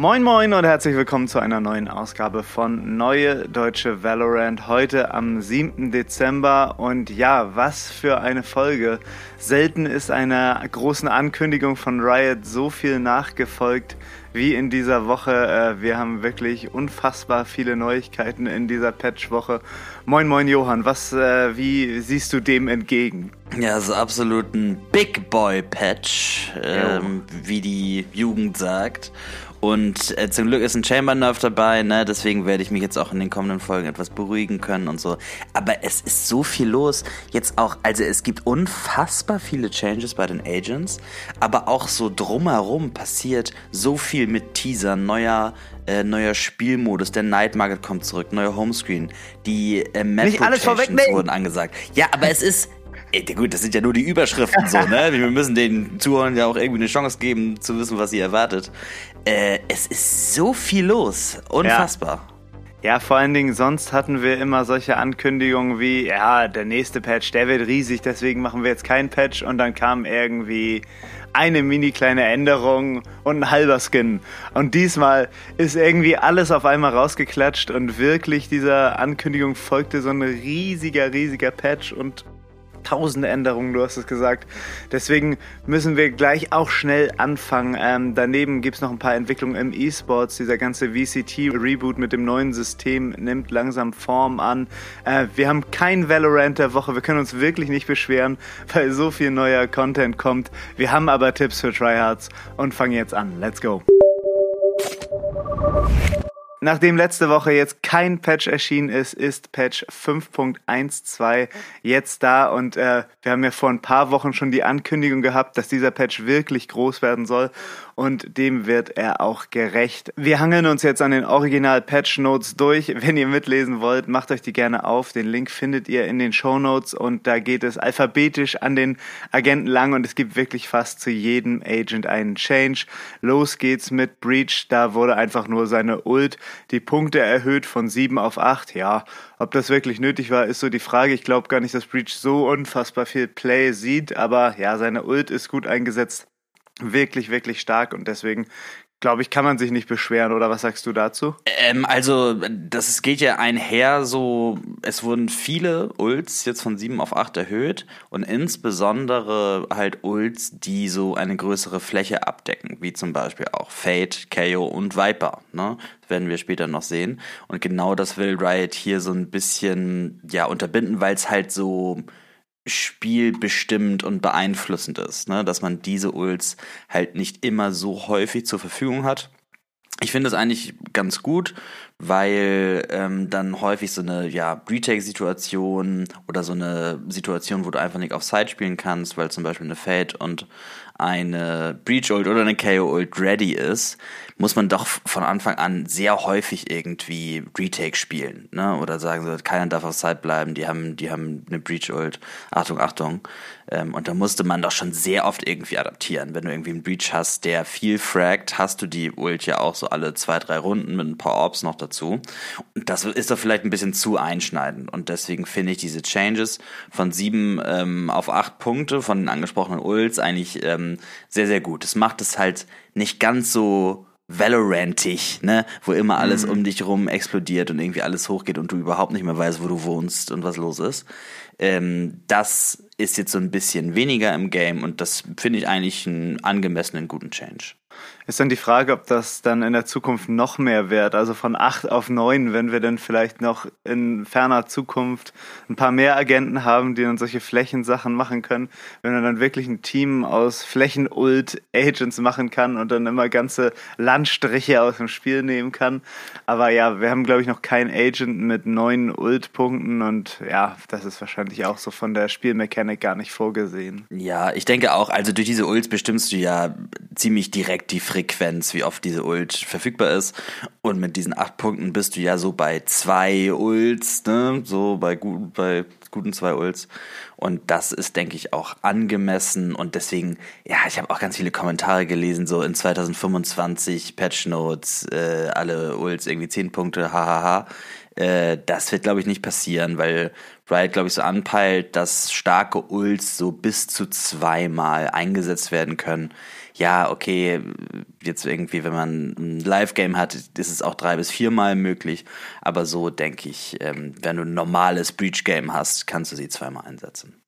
Moin Moin und herzlich willkommen zu einer neuen Ausgabe von Neue Deutsche Valorant. Heute am 7. Dezember und ja, was für eine Folge. Selten ist einer großen Ankündigung von Riot so viel nachgefolgt wie in dieser Woche. Äh, wir haben wirklich unfassbar viele Neuigkeiten in dieser Patchwoche. Moin Moin Johann, was, äh, wie siehst du dem entgegen? Ja, so absolut ein Big Boy Patch, ähm, wie die Jugend sagt. Und äh, zum Glück ist ein Chamber Nerf dabei, ne? Deswegen werde ich mich jetzt auch in den kommenden Folgen etwas beruhigen können und so. Aber es ist so viel los. Jetzt auch, also es gibt unfassbar viele Changes bei den Agents, aber auch so drumherum passiert so viel mit Teasern, neuer, äh, neuer Spielmodus, der Night Market kommt zurück, neuer Homescreen, die äh, Map Nicht alles wurden angesagt. Ja, aber es ist Ey, gut, das sind ja nur die Überschriften so, ne? Wir müssen den Zuhörern ja auch irgendwie eine Chance geben, zu wissen, was sie erwartet. Äh, es ist so viel los. Unfassbar. Ja. ja. vor allen Dingen, sonst hatten wir immer solche Ankündigungen wie, ja, der nächste Patch, der wird riesig, deswegen machen wir jetzt keinen Patch und dann kam irgendwie eine mini kleine Änderung und ein halber Skin. Und diesmal ist irgendwie alles auf einmal rausgeklatscht und wirklich dieser Ankündigung folgte so ein riesiger, riesiger Patch und tausende Änderungen, du hast es gesagt. Deswegen müssen wir gleich auch schnell anfangen. Ähm, daneben gibt es noch ein paar Entwicklungen im E-Sports. Dieser ganze VCT-Reboot mit dem neuen System nimmt langsam Form an. Äh, wir haben kein Valorant der Woche. Wir können uns wirklich nicht beschweren, weil so viel neuer Content kommt. Wir haben aber Tipps für Tryhards und fangen jetzt an. Let's go. Nachdem letzte Woche jetzt kein Patch erschienen ist, ist Patch 5.12 jetzt da und äh, wir haben ja vor ein paar Wochen schon die Ankündigung gehabt, dass dieser Patch wirklich groß werden soll und dem wird er auch gerecht. Wir hangeln uns jetzt an den Original Patch Notes durch. Wenn ihr mitlesen wollt, macht euch die gerne auf. Den Link findet ihr in den Show Notes und da geht es alphabetisch an den Agenten lang und es gibt wirklich fast zu jedem Agent einen Change. Los geht's mit Breach. Da wurde einfach nur seine Ult die Punkte erhöht von 7 auf 8. Ja, ob das wirklich nötig war, ist so die Frage. Ich glaube gar nicht, dass Breach so unfassbar viel Play sieht, aber ja, seine Ult ist gut eingesetzt wirklich, wirklich stark und deswegen glaube ich, kann man sich nicht beschweren, oder was sagst du dazu? Ähm, also, das geht ja einher so, es wurden viele Ults jetzt von 7 auf 8 erhöht und insbesondere halt Ults, die so eine größere Fläche abdecken, wie zum Beispiel auch Fate, KO und Viper, ne? Werden wir später noch sehen. Und genau das will Riot hier so ein bisschen, ja, unterbinden, weil es halt so spielbestimmt und beeinflussend ist, ne? dass man diese Ults halt nicht immer so häufig zur Verfügung hat. Ich finde es eigentlich ganz gut, weil ähm, dann häufig so eine ja, Retake-Situation oder so eine Situation, wo du einfach nicht auf Side spielen kannst, weil zum Beispiel eine Fade und eine Breach Ult oder eine KO Ult ready ist, muss man doch von Anfang an sehr häufig irgendwie Retake spielen, ne? Oder sagen so, keiner darf auf Side bleiben, die haben, die haben eine Breach Ult. Achtung, Achtung. Ähm, und da musste man doch schon sehr oft irgendwie adaptieren. Wenn du irgendwie einen Breach hast, der viel fragt, hast du die Ult ja auch so alle zwei, drei Runden mit ein paar Orbs noch dazu. Und das ist doch vielleicht ein bisschen zu einschneidend. Und deswegen finde ich diese Changes von sieben ähm, auf acht Punkte von den angesprochenen Ults eigentlich ähm, sehr, sehr gut. Das macht es halt nicht ganz so Valorantig, ne, wo immer alles mhm. um dich rum explodiert und irgendwie alles hochgeht und du überhaupt nicht mehr weißt, wo du wohnst und was los ist. Ähm, das ist jetzt so ein bisschen weniger im Game und das finde ich eigentlich einen angemessenen guten Change. Ist dann die Frage, ob das dann in der Zukunft noch mehr wird. Also von acht auf neun, wenn wir dann vielleicht noch in ferner Zukunft ein paar mehr Agenten haben, die dann solche Flächensachen machen können. Wenn man dann wirklich ein Team aus Flächen-Ult-Agents machen kann und dann immer ganze Landstriche aus dem Spiel nehmen kann. Aber ja, wir haben, glaube ich, noch keinen Agent mit neun Ult-Punkten und ja, das ist wahrscheinlich auch so von der Spielmechanik gar nicht vorgesehen. Ja, ich denke auch, also durch diese Ults bestimmst du ja ziemlich direkt die Frequenz, wie oft diese Ult verfügbar ist. Und mit diesen acht Punkten bist du ja so bei zwei Ults, ne? So bei, gut, bei guten zwei Ults. Und das ist, denke ich, auch angemessen. Und deswegen, ja, ich habe auch ganz viele Kommentare gelesen, so in 2025 Patch Notes, äh, alle Ults irgendwie zehn Punkte, hahaha. Äh, das wird, glaube ich, nicht passieren, weil Riot, glaube ich, so anpeilt, dass starke Ults so bis zu zweimal eingesetzt werden können. Ja, okay, jetzt irgendwie, wenn man ein Live-Game hat, ist es auch drei bis viermal möglich. Aber so denke ich, ähm, wenn du ein normales Breach-Game hast, kannst du sie zweimal einsetzen.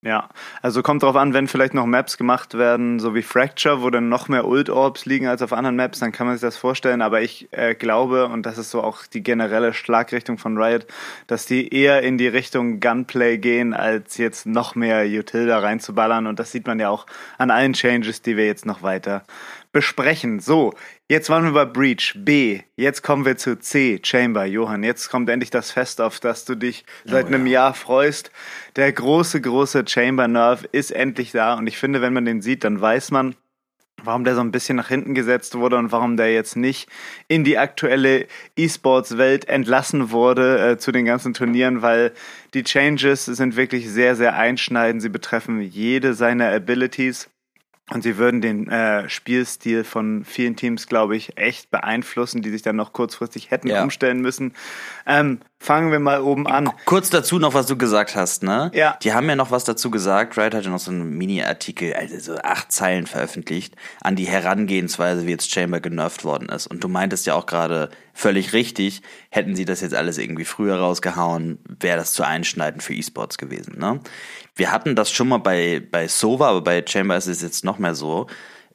Ja, also kommt drauf an, wenn vielleicht noch Maps gemacht werden, so wie Fracture, wo dann noch mehr Ult Orbs liegen als auf anderen Maps, dann kann man sich das vorstellen. Aber ich äh, glaube, und das ist so auch die generelle Schlagrichtung von Riot, dass die eher in die Richtung Gunplay gehen, als jetzt noch mehr Utilda reinzuballern. Und das sieht man ja auch an allen Changes, die wir jetzt noch weiter besprechen. So, jetzt waren wir bei Breach. B. Jetzt kommen wir zu C. Chamber. Johann, jetzt kommt endlich das Fest, auf das du dich seit oh, einem ja. Jahr freust. Der große, große Chamber Nerve ist endlich da. Und ich finde, wenn man den sieht, dann weiß man, warum der so ein bisschen nach hinten gesetzt wurde und warum der jetzt nicht in die aktuelle E-Sports-Welt entlassen wurde äh, zu den ganzen Turnieren, weil die Changes sind wirklich sehr, sehr einschneidend. Sie betreffen jede seiner Abilities. Und sie würden den äh, Spielstil von vielen Teams, glaube ich, echt beeinflussen, die sich dann noch kurzfristig hätten ja. umstellen müssen. Ähm, fangen wir mal oben an. Kurz dazu noch, was du gesagt hast, ne? Ja. Die haben ja noch was dazu gesagt. Riot hat ja noch so einen Mini-Artikel, also so acht Zeilen veröffentlicht, an die Herangehensweise, wie jetzt Chamber genervt worden ist. Und du meintest ja auch gerade völlig richtig, hätten sie das jetzt alles irgendwie früher rausgehauen, wäre das zu einschneidend für E-Sports gewesen, ne? Wir hatten das schon mal bei, bei Sova, aber bei Chamber ist es jetzt noch mehr so.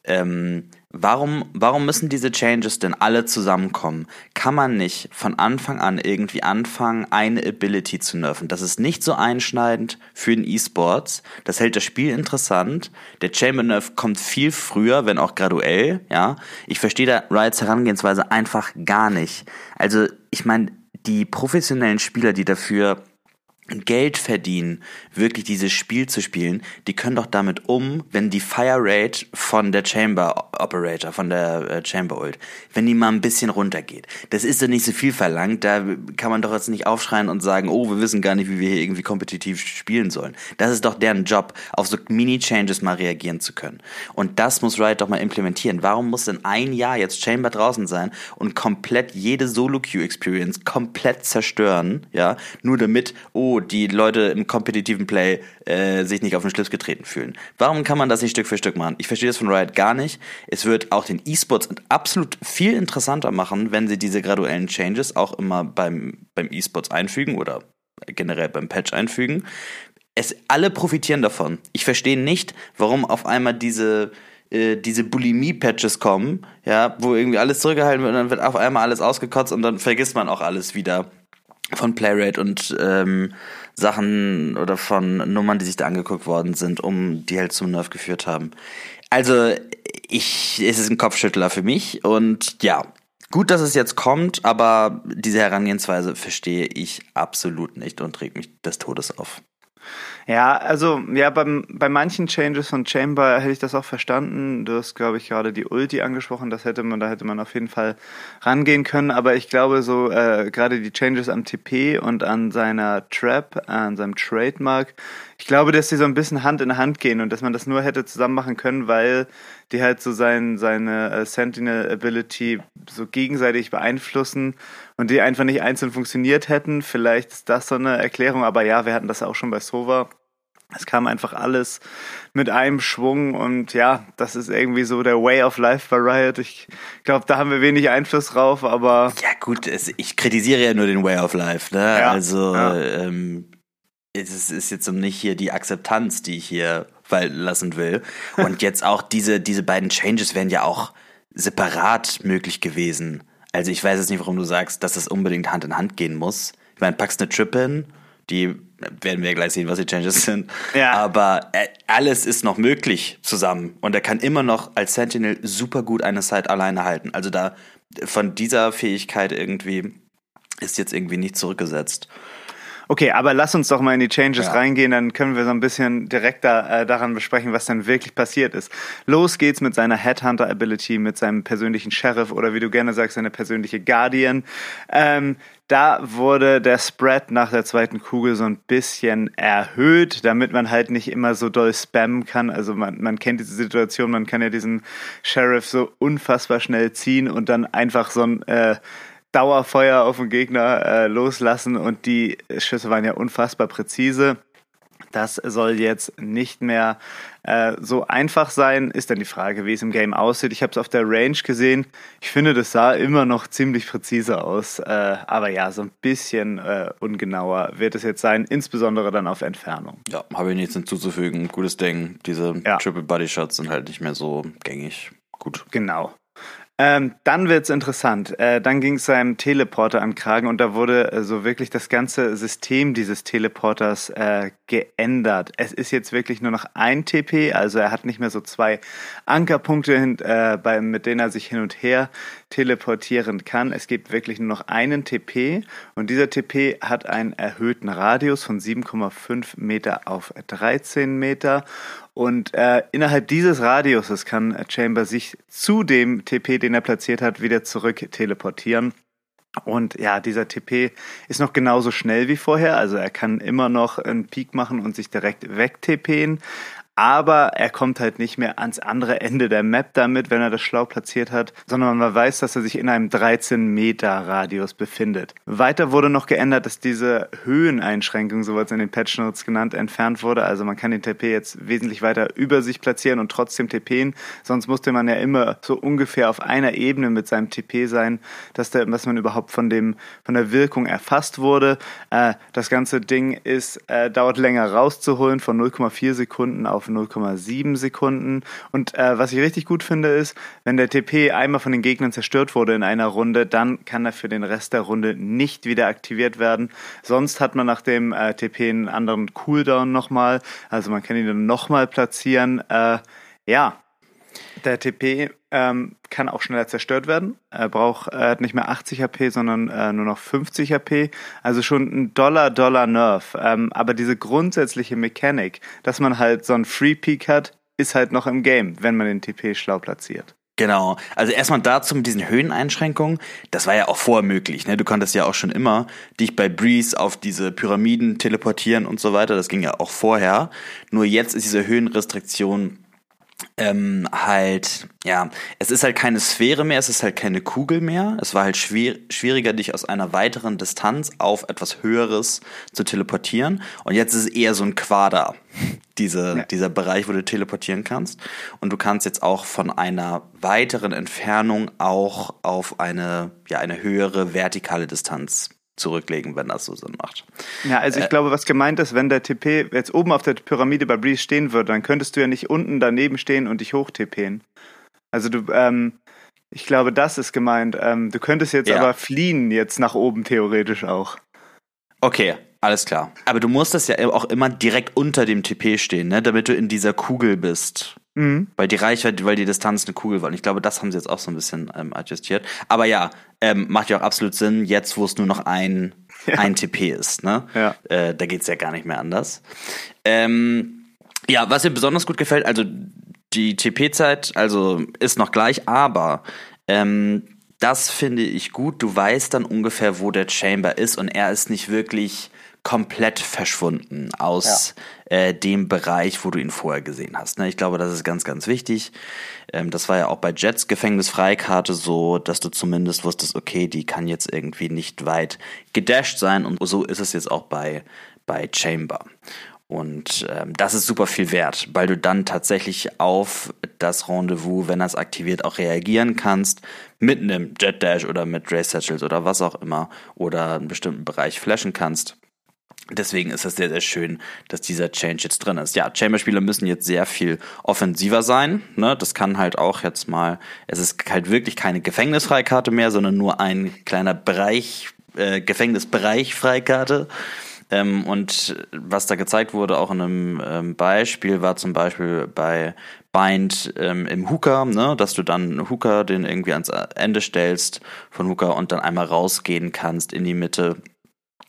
Ähm, warum, warum müssen diese Changes denn alle zusammenkommen? Kann man nicht von Anfang an irgendwie anfangen, eine Ability zu nerven? Das ist nicht so einschneidend für den E-Sports. Das hält das Spiel interessant. Der Chamber Nerf kommt viel früher, wenn auch graduell, ja. Ich verstehe da Riots Herangehensweise einfach gar nicht. Also, ich meine, die professionellen Spieler, die dafür Geld verdienen, wirklich dieses Spiel zu spielen, die können doch damit um, wenn die Fire Rate von der Chamber Operator, von der äh, Chamber Ult, wenn die mal ein bisschen runtergeht. Das ist doch nicht so viel verlangt, da kann man doch jetzt nicht aufschreien und sagen, oh, wir wissen gar nicht, wie wir hier irgendwie kompetitiv spielen sollen. Das ist doch deren Job, auf so Mini-Changes mal reagieren zu können. Und das muss Riot doch mal implementieren. Warum muss denn ein Jahr jetzt Chamber draußen sein und komplett jede Solo-Queue-Experience komplett zerstören, ja, nur damit, oh, die Leute im kompetitiven Play äh, sich nicht auf den Schlips getreten fühlen. Warum kann man das nicht Stück für Stück machen? Ich verstehe das von Riot gar nicht. Es wird auch den E-Sports absolut viel interessanter machen, wenn sie diese graduellen Changes auch immer beim, beim E-Sports einfügen oder generell beim Patch einfügen. Es, alle profitieren davon. Ich verstehe nicht, warum auf einmal diese äh, diese Bulimie-Patches kommen, ja, wo irgendwie alles zurückgehalten wird und dann wird auf einmal alles ausgekotzt und dann vergisst man auch alles wieder von Playrate und ähm, Sachen oder von Nummern, die sich da angeguckt worden sind, um die halt zum Nerf geführt haben. Also, ich, es ist ein Kopfschüttler für mich und ja, gut, dass es jetzt kommt, aber diese Herangehensweise verstehe ich absolut nicht und trägt mich des Todes auf. Ja, also ja, beim, bei manchen Changes von Chamber hätte ich das auch verstanden. Du hast, glaube ich, gerade die Ulti angesprochen. Das hätte man, da hätte man auf jeden Fall rangehen können. Aber ich glaube, so äh, gerade die Changes am TP und an seiner Trap, an seinem Trademark, ich glaube, dass die so ein bisschen Hand in Hand gehen und dass man das nur hätte zusammen machen können, weil die halt so sein, seine äh, Sentinel-Ability so gegenseitig beeinflussen und die einfach nicht einzeln funktioniert hätten. Vielleicht ist das so eine Erklärung, aber ja, wir hatten das auch schon bei Sova. Es kam einfach alles mit einem Schwung und ja, das ist irgendwie so der Way of Life bei Riot. Ich glaube, da haben wir wenig Einfluss drauf, aber. Ja, gut, ich kritisiere ja nur den Way of Life, ne? Ja, also, ja. Ähm, es ist jetzt nicht hier die Akzeptanz, die ich hier walten lassen will. Und jetzt auch diese, diese beiden Changes wären ja auch separat möglich gewesen. Also ich weiß jetzt nicht, warum du sagst, dass das unbedingt Hand in Hand gehen muss. Ich meine, packst eine Trip hin, die werden wir gleich sehen, was die Changes sind. Ja. Aber äh, alles ist noch möglich zusammen. Und er kann immer noch als Sentinel super gut eine Side alleine halten. Also da von dieser Fähigkeit irgendwie ist jetzt irgendwie nicht zurückgesetzt. Okay, aber lass uns doch mal in die Changes ja. reingehen, dann können wir so ein bisschen direkter äh, daran besprechen, was dann wirklich passiert ist. Los geht's mit seiner Headhunter-Ability, mit seinem persönlichen Sheriff oder wie du gerne sagst, seine persönliche Guardian. Ähm, da wurde der Spread nach der zweiten Kugel so ein bisschen erhöht, damit man halt nicht immer so doll spammen kann. Also man, man kennt diese Situation, man kann ja diesen Sheriff so unfassbar schnell ziehen und dann einfach so ein äh, Dauerfeuer auf den Gegner äh, loslassen und die Schüsse waren ja unfassbar präzise. Das soll jetzt nicht mehr äh, so einfach sein. Ist dann die Frage, wie es im Game aussieht. Ich habe es auf der Range gesehen. Ich finde, das sah immer noch ziemlich präzise aus. Äh, aber ja, so ein bisschen äh, ungenauer wird es jetzt sein, insbesondere dann auf Entfernung. Ja, habe ich nichts hinzuzufügen. Gutes Ding. Diese ja. Triple Body Shots sind halt nicht mehr so gängig. Gut. Genau. Ähm, dann wird's interessant. Äh, dann ging es seinem Teleporter an Kragen und da wurde äh, so wirklich das ganze System dieses Teleporters äh, geändert. Es ist jetzt wirklich nur noch ein TP, also er hat nicht mehr so zwei Ankerpunkte, hin, äh, bei, mit denen er sich hin und her teleportieren kann. Es gibt wirklich nur noch einen TP und dieser TP hat einen erhöhten Radius von 7,5 Meter auf 13 Meter und äh, innerhalb dieses Radiuses kann Chamber sich zu dem TP, den er platziert hat, wieder zurück teleportieren. Und ja, dieser TP ist noch genauso schnell wie vorher. Also er kann immer noch einen Peak machen und sich direkt wegTPen aber er kommt halt nicht mehr ans andere Ende der Map damit, wenn er das schlau platziert hat, sondern man weiß, dass er sich in einem 13 Meter Radius befindet. Weiter wurde noch geändert, dass diese Höheneinschränkung, so wird es in den Patch Notes genannt, entfernt wurde. Also man kann den TP jetzt wesentlich weiter über sich platzieren und trotzdem TPen. Sonst musste man ja immer so ungefähr auf einer Ebene mit seinem TP sein, dass, der, dass man überhaupt von dem von der Wirkung erfasst wurde. Äh, das ganze Ding ist äh, dauert länger rauszuholen von 0,4 Sekunden auf auf 0,7 Sekunden. Und äh, was ich richtig gut finde, ist, wenn der TP einmal von den Gegnern zerstört wurde in einer Runde, dann kann er für den Rest der Runde nicht wieder aktiviert werden. Sonst hat man nach dem äh, TP einen anderen Cooldown nochmal. Also man kann ihn dann nochmal platzieren. Äh, ja, der TP ähm, kann auch schneller zerstört werden. Er braucht, hat nicht mehr 80 HP, sondern äh, nur noch 50 HP. Also schon ein Dollar, Dollar Nerf. Ähm, aber diese grundsätzliche Mechanik, dass man halt so einen Free Peak hat, ist halt noch im Game, wenn man den TP schlau platziert. Genau. Also erstmal dazu mit diesen Höheneinschränkungen. Das war ja auch vorher möglich. Ne? Du konntest ja auch schon immer dich bei Breeze auf diese Pyramiden teleportieren und so weiter. Das ging ja auch vorher. Nur jetzt ist diese Höhenrestriktion ähm, halt, ja, es ist halt keine Sphäre mehr, es ist halt keine Kugel mehr. Es war halt schwer, schwieriger, dich aus einer weiteren Distanz auf etwas Höheres zu teleportieren. Und jetzt ist es eher so ein Quader, diese, ja. dieser Bereich, wo du teleportieren kannst. Und du kannst jetzt auch von einer weiteren Entfernung auch auf eine, ja, eine höhere vertikale Distanz zurücklegen, wenn das so Sinn macht. Ja, also ich äh, glaube, was gemeint ist, wenn der TP jetzt oben auf der Pyramide bei Breeze stehen würde, dann könntest du ja nicht unten daneben stehen und dich hoch TPen. Also du, ähm, ich glaube, das ist gemeint. Ähm, du könntest jetzt ja. aber fliehen jetzt nach oben theoretisch auch. Okay, alles klar. Aber du musst das ja auch immer direkt unter dem TP stehen, ne, damit du in dieser Kugel bist. Mhm. Weil die Reichweite, weil die Distanz eine Kugel war. Und ich glaube, das haben sie jetzt auch so ein bisschen ähm, adjustiert. Aber ja, ähm, macht ja auch absolut Sinn, jetzt wo es nur noch ein, ja. ein TP ist. Ne? Ja. Äh, da geht's ja gar nicht mehr anders. Ähm, ja, was mir besonders gut gefällt, also die TP-Zeit, also ist noch gleich, aber ähm, das finde ich gut. Du weißt dann ungefähr, wo der Chamber ist und er ist nicht wirklich komplett verschwunden aus ja. äh, dem Bereich, wo du ihn vorher gesehen hast. Ne? Ich glaube, das ist ganz, ganz wichtig. Ähm, das war ja auch bei Jets Gefängnisfreikarte so, dass du zumindest wusstest, okay, die kann jetzt irgendwie nicht weit gedasht sein und so ist es jetzt auch bei, bei Chamber. Und ähm, das ist super viel wert, weil du dann tatsächlich auf das Rendezvous, wenn das aktiviert, auch reagieren kannst mit einem Jet Dash oder mit Ray Satchels oder was auch immer oder einen bestimmten Bereich flashen kannst. Deswegen ist es sehr, sehr schön, dass dieser Change jetzt drin ist. Ja, Chamber-Spieler müssen jetzt sehr viel offensiver sein. Ne? Das kann halt auch jetzt mal, es ist halt wirklich keine Gefängnisfreikarte mehr, sondern nur ein kleiner Bereich, äh, Gefängnisbereich-Freikarte. Ähm, und was da gezeigt wurde, auch in einem ähm, Beispiel, war zum Beispiel bei Bind ähm, im Hooker, ne, dass du dann Hooker den irgendwie ans Ende stellst von Hooker und dann einmal rausgehen kannst in die Mitte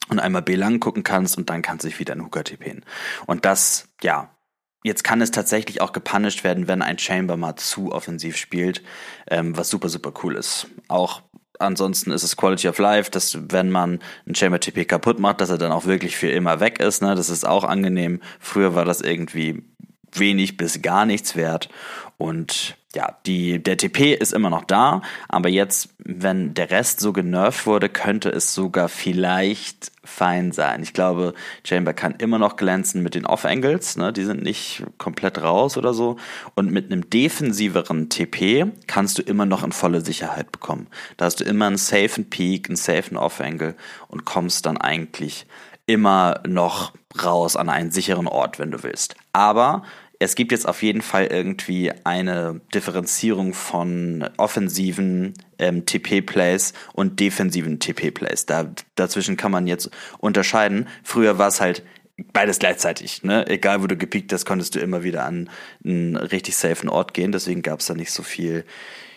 und einmal B lang gucken kannst und dann kannst du dich wieder in Hooker TPen. Und das, ja, Jetzt kann es tatsächlich auch gepunished werden, wenn ein Chamber mal zu offensiv spielt, ähm, was super, super cool ist. Auch ansonsten ist es Quality of Life, dass wenn man einen Chamber TP kaputt macht, dass er dann auch wirklich für immer weg ist. Ne? Das ist auch angenehm. Früher war das irgendwie wenig bis gar nichts wert. Und ja, die, der TP ist immer noch da, aber jetzt, wenn der Rest so genervt wurde, könnte es sogar vielleicht fein sein. Ich glaube, Chamber kann immer noch glänzen mit den Off-Angles, ne? die sind nicht komplett raus oder so. Und mit einem defensiveren TP kannst du immer noch in volle Sicherheit bekommen. Da hast du immer einen safen Peak, einen safen Off-Angle und kommst dann eigentlich immer noch raus an einen sicheren Ort, wenn du willst. Aber es gibt jetzt auf jeden Fall irgendwie eine Differenzierung von offensiven ähm, TP-Plays und defensiven TP-Plays. Da, dazwischen kann man jetzt unterscheiden. Früher war es halt beides gleichzeitig. Ne? Egal, wo du gepiekt hast, konntest du immer wieder an einen richtig safen Ort gehen. Deswegen gab es da nicht so viel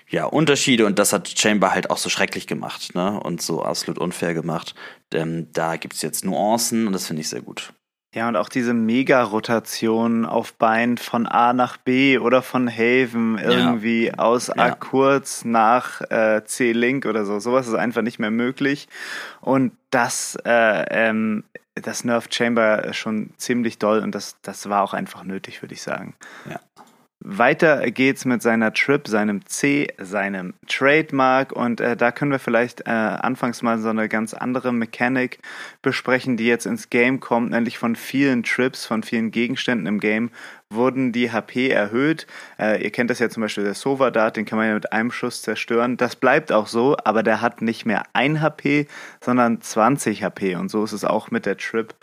ja, Unterschiede und das hat Chamber halt auch so schrecklich gemacht ne? und so absolut unfair gemacht. Ähm, da es jetzt Nuancen und das finde ich sehr gut. Ja, und auch diese Mega-Rotation auf Bein von A nach B oder von Haven irgendwie ja. aus A ja. kurz nach äh, C Link oder so. Sowas ist einfach nicht mehr möglich. Und das, äh, ähm, das Nerf Chamber schon ziemlich doll und das, das war auch einfach nötig, würde ich sagen. Ja. Weiter geht's mit seiner Trip, seinem C, seinem Trademark und äh, da können wir vielleicht äh, anfangs mal so eine ganz andere Mechanik besprechen, die jetzt ins Game kommt, nämlich von vielen Trips, von vielen Gegenständen im Game wurden die HP erhöht. Äh, ihr kennt das ja zum Beispiel der Sova Dart, den kann man ja mit einem Schuss zerstören. Das bleibt auch so, aber der hat nicht mehr ein HP, sondern 20 HP und so ist es auch mit der Trip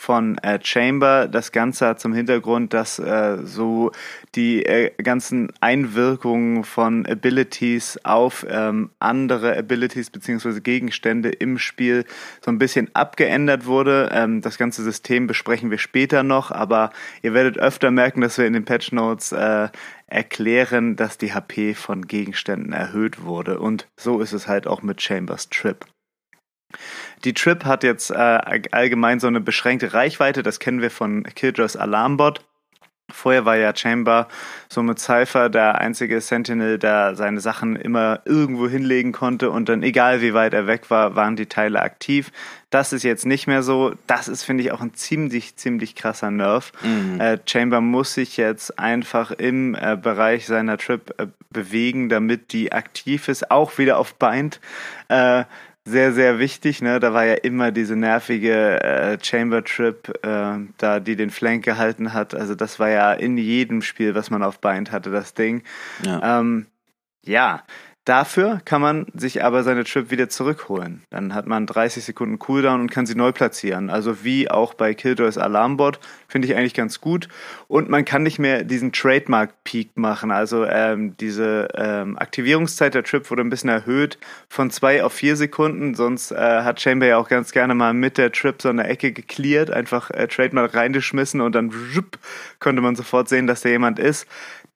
von äh, Chamber. Das Ganze hat zum Hintergrund, dass äh, so die äh, ganzen Einwirkungen von Abilities auf ähm, andere Abilities beziehungsweise Gegenstände im Spiel so ein bisschen abgeändert wurde. Ähm, das ganze System besprechen wir später noch, aber ihr werdet öfter merken, dass wir in den Patch Notes äh, erklären, dass die HP von Gegenständen erhöht wurde. Und so ist es halt auch mit Chambers Trip. Die Trip hat jetzt äh, allgemein so eine beschränkte Reichweite, das kennen wir von Killjoys Alarmbot. Vorher war ja Chamber so mit Cypher der einzige Sentinel, der seine Sachen immer irgendwo hinlegen konnte und dann egal wie weit er weg war, waren die Teile aktiv. Das ist jetzt nicht mehr so. Das ist, finde ich, auch ein ziemlich, ziemlich krasser Nerv. Mhm. Äh, Chamber muss sich jetzt einfach im äh, Bereich seiner Trip äh, bewegen, damit die aktiv ist, auch wieder auf Bind. Sehr, sehr wichtig. Ne? Da war ja immer diese nervige äh, Chamber Trip, äh, da die den Flank gehalten hat. Also das war ja in jedem Spiel, was man auf Bind hatte, das Ding. Ja. Ähm, ja, Dafür kann man sich aber seine Trip wieder zurückholen. Dann hat man 30 Sekunden Cooldown und kann sie neu platzieren. Also wie auch bei Killjoys Alarmbot finde ich eigentlich ganz gut. Und man kann nicht mehr diesen Trademark-Peak machen. Also ähm, diese ähm, Aktivierungszeit der Trip wurde ein bisschen erhöht von zwei auf vier Sekunden. Sonst äh, hat Chamber ja auch ganz gerne mal mit der Trip so eine Ecke geklärt, einfach äh, Trademark reingeschmissen und dann wupp, konnte man sofort sehen, dass da jemand ist.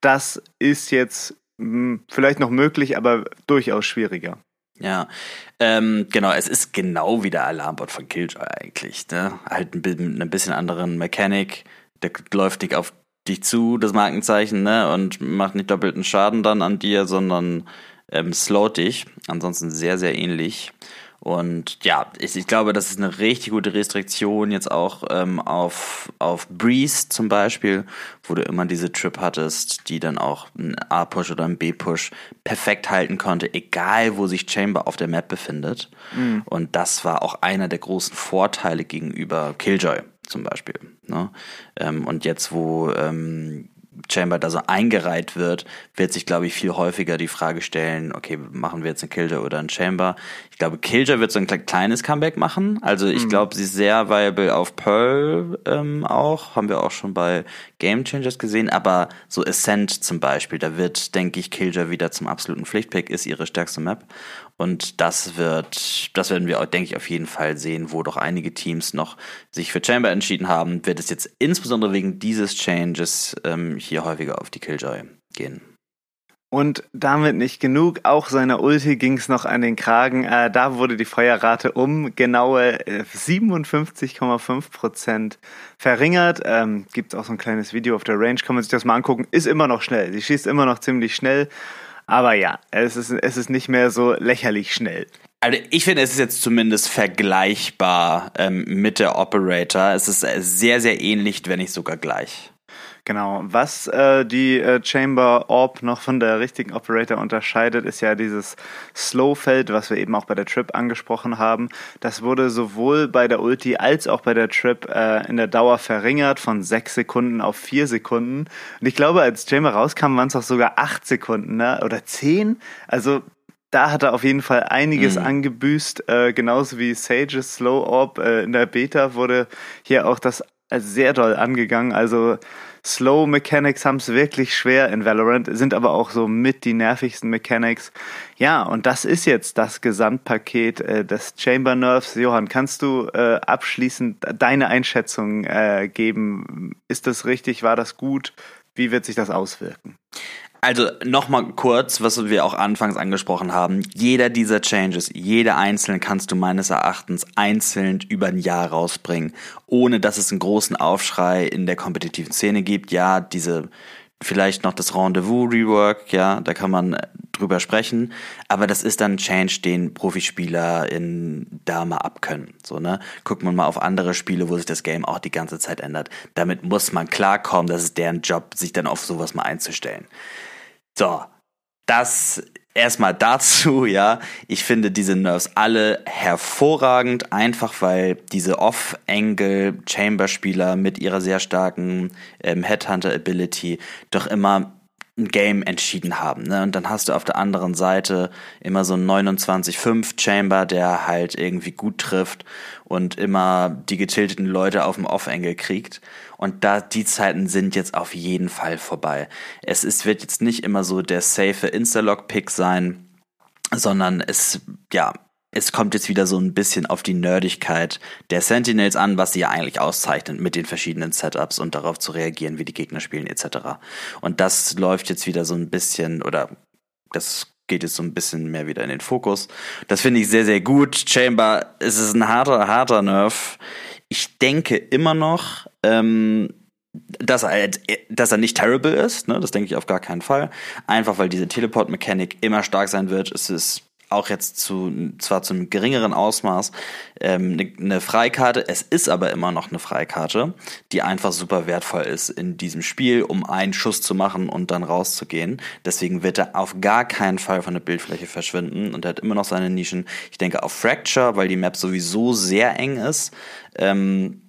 Das ist jetzt vielleicht noch möglich, aber durchaus schwieriger. Ja, ähm, genau, es ist genau wie der Alarmbot von Killjoy eigentlich. Ne? Halt mit ein bisschen anderen Mechanik. Der läuft nicht auf dich zu, das Markenzeichen, ne? Und macht nicht doppelten Schaden dann an dir, sondern ähm, slowt dich. Ansonsten sehr, sehr ähnlich. Und ja, ich, ich, glaube, das ist eine richtig gute Restriktion jetzt auch ähm, auf, auf Breeze zum Beispiel, wo du immer diese Trip hattest, die dann auch einen A-Push oder einen B-Push perfekt halten konnte, egal wo sich Chamber auf der Map befindet. Mhm. Und das war auch einer der großen Vorteile gegenüber Killjoy zum Beispiel. Ne? Ähm, und jetzt, wo ähm, Chamber da so eingereiht wird, wird sich, glaube ich, viel häufiger die Frage stellen, okay, machen wir jetzt einen Killjoy oder einen Chamber? Ich glaube, Killjoy wird so ein kleines Comeback machen. Also ich mhm. glaube, sie ist sehr viable auf Pearl ähm, auch, haben wir auch schon bei Game Changers gesehen, aber so Ascent zum Beispiel, da wird, denke ich, Killjoy wieder zum absoluten Pflichtpick, ist ihre stärkste Map. Und das wird, das werden wir, denke ich, auf jeden Fall sehen, wo doch einige Teams noch sich für Chamber entschieden haben, wird es jetzt insbesondere wegen dieses Changes ähm, hier häufiger auf die Killjoy gehen. Und damit nicht genug, auch seiner Ulti ging es noch an den Kragen. Äh, da wurde die Feuerrate um genaue 57,5 äh, Prozent verringert. Ähm, Gibt auch so ein kleines Video auf der Range, kann man sich das mal angucken. Ist immer noch schnell. Sie schießt immer noch ziemlich schnell. Aber ja, es ist, es ist nicht mehr so lächerlich schnell. Also ich finde, es ist jetzt zumindest vergleichbar ähm, mit der Operator. Es ist äh, sehr, sehr ähnlich, wenn nicht sogar gleich. Genau. Was äh, die äh, Chamber Orb noch von der richtigen Operator unterscheidet, ist ja dieses Slow-Feld, was wir eben auch bei der Trip angesprochen haben. Das wurde sowohl bei der Ulti als auch bei der Trip äh, in der Dauer verringert von sechs Sekunden auf vier Sekunden. Und ich glaube, als Chamber rauskam, waren es auch sogar acht Sekunden, ne? Oder zehn. Also da hat er auf jeden Fall einiges mhm. angebüßt, äh, genauso wie Sage's Slow Orb äh, in der Beta wurde hier auch das sehr doll angegangen. Also Slow Mechanics haben es wirklich schwer in Valorant, sind aber auch so mit die nervigsten Mechanics. Ja, und das ist jetzt das Gesamtpaket äh, des Chamber Nerves. Johann, kannst du äh, abschließend deine Einschätzung äh, geben? Ist das richtig? War das gut? Wie wird sich das auswirken? Also nochmal kurz, was wir auch anfangs angesprochen haben. Jeder dieser Changes, jeder einzelne kannst du meines Erachtens einzeln über ein Jahr rausbringen, ohne dass es einen großen Aufschrei in der kompetitiven Szene gibt. Ja, diese vielleicht noch das Rendezvous-Rework, ja, da kann man drüber sprechen, aber das ist dann ein Change, den Profispieler in Dame abkönnen. So, ne? Guckt man mal auf andere Spiele, wo sich das Game auch die ganze Zeit ändert. Damit muss man klarkommen, das ist deren Job, sich dann auf sowas mal einzustellen. So, das erstmal dazu, ja. Ich finde diese Nerves alle hervorragend, einfach weil diese Off-Angle-Chamber-Spieler mit ihrer sehr starken ähm, Headhunter-Ability doch immer ein Game entschieden haben. Ne? Und dann hast du auf der anderen Seite immer so einen 29-5 Chamber, der halt irgendwie gut trifft und immer die getilteten Leute auf dem Off-Angle kriegt. Und da die Zeiten sind jetzt auf jeden Fall vorbei. Es ist, wird jetzt nicht immer so der safe Instalock-Pick sein, sondern es, ja, es kommt jetzt wieder so ein bisschen auf die Nerdigkeit der Sentinels an, was sie ja eigentlich auszeichnet mit den verschiedenen Setups und darauf zu reagieren, wie die Gegner spielen etc. Und das läuft jetzt wieder so ein bisschen oder das geht jetzt so ein bisschen mehr wieder in den Fokus. Das finde ich sehr, sehr gut. Chamber, es ist ein harter, harter Nerf. Ich denke immer noch, ähm, dass er, dass er nicht terrible ist, ne? das denke ich auf gar keinen Fall. Einfach weil diese Teleport-Mechanik immer stark sein wird. Es ist auch jetzt zu zwar zum geringeren Ausmaß ähm, eine, eine Freikarte. Es ist aber immer noch eine Freikarte, die einfach super wertvoll ist in diesem Spiel, um einen Schuss zu machen und dann rauszugehen. Deswegen wird er auf gar keinen Fall von der Bildfläche verschwinden und er hat immer noch seine Nischen. Ich denke auf Fracture, weil die Map sowieso sehr eng ist. Ähm,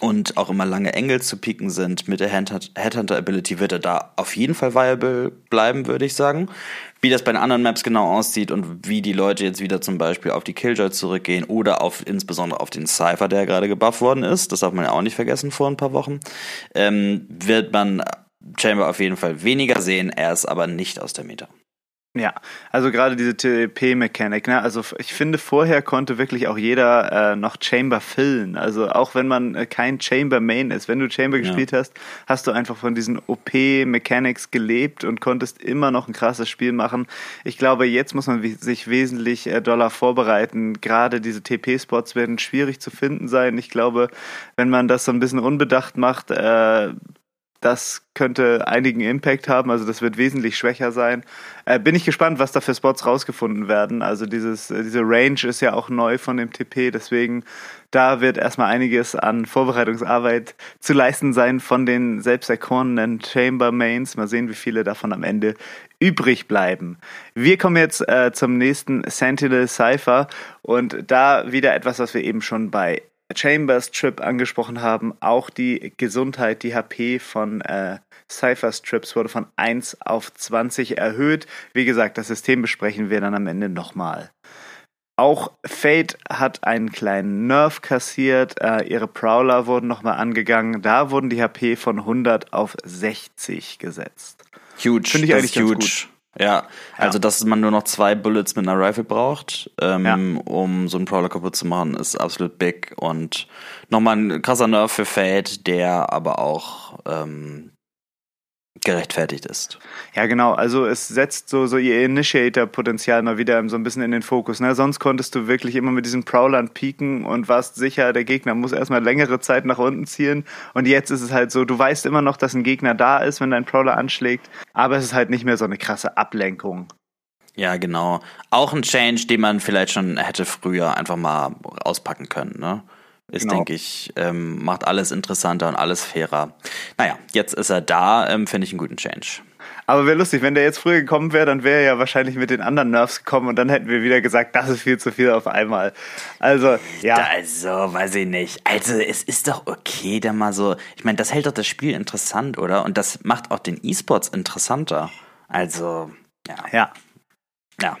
und auch immer lange Engel zu pieken sind mit der Headhunter-Ability, wird er da auf jeden Fall viable bleiben, würde ich sagen. Wie das bei den anderen Maps genau aussieht und wie die Leute jetzt wieder zum Beispiel auf die Killjoy zurückgehen oder auf insbesondere auf den Cypher, der gerade gebufft worden ist, das darf man ja auch nicht vergessen vor ein paar Wochen, ähm, wird man Chamber auf jeden Fall weniger sehen. Er ist aber nicht aus der Meta. Ja, also gerade diese TP-Mechanik, ne? Also ich finde, vorher konnte wirklich auch jeder äh, noch Chamber füllen. Also auch wenn man äh, kein Chamber-Main ist, wenn du Chamber ja. gespielt hast, hast du einfach von diesen OP-Mechanics gelebt und konntest immer noch ein krasses Spiel machen. Ich glaube, jetzt muss man sich wesentlich äh, doller vorbereiten. Gerade diese TP-Spots werden schwierig zu finden sein. Ich glaube, wenn man das so ein bisschen unbedacht macht, äh, das könnte einigen Impact haben, also das wird wesentlich schwächer sein. Äh, bin ich gespannt, was da für Spots rausgefunden werden. Also dieses, äh, diese Range ist ja auch neu von dem TP, deswegen da wird erstmal einiges an Vorbereitungsarbeit zu leisten sein von den selbst erkorenen Chamber Mains. Mal sehen, wie viele davon am Ende übrig bleiben. Wir kommen jetzt äh, zum nächsten Sentinel Cypher und da wieder etwas, was wir eben schon bei Chambers Trip angesprochen haben, auch die Gesundheit, die HP von äh, Cyphers Trips wurde von 1 auf 20 erhöht. Wie gesagt, das System besprechen wir dann am Ende nochmal. Auch Fate hat einen kleinen Nerf kassiert. Äh, ihre Prowler wurden nochmal angegangen. Da wurden die HP von 100 auf 60 gesetzt. Huge. Finde ich eigentlich huge. Gut. Ja, also dass man nur noch zwei Bullets mit einer Rifle braucht, ähm, ja. um so einen Prowler kaputt zu machen, ist absolut big und nochmal ein krasser Nerf für Fate, der aber auch ähm, gerechtfertigt ist. Ja, genau. Also es setzt so, so ihr Initiator-Potenzial mal wieder so ein bisschen in den Fokus. Ne? Sonst konntest du wirklich immer mit diesen Prowlern pieken und warst sicher, der Gegner muss erstmal längere Zeit nach unten ziehen. Und jetzt ist es halt so, du weißt immer noch, dass ein Gegner da ist, wenn dein Prowler anschlägt, aber es ist halt nicht mehr so eine krasse Ablenkung. Ja, genau. Auch ein Change, den man vielleicht schon hätte früher einfach mal auspacken können, ne? Ist, genau. denke ich, ähm, macht alles interessanter und alles fairer. Naja, jetzt ist er da, ähm, finde ich einen guten Change. Aber wäre lustig, wenn der jetzt früher gekommen wäre, dann wäre er ja wahrscheinlich mit den anderen Nerfs gekommen und dann hätten wir wieder gesagt, das ist viel zu viel auf einmal. Also, ja. Also, weiß ich nicht. Also, es ist doch okay, da mal so. Ich meine, das hält doch das Spiel interessant, oder? Und das macht auch den E-Sports interessanter. Also, ja. Ja. Ja,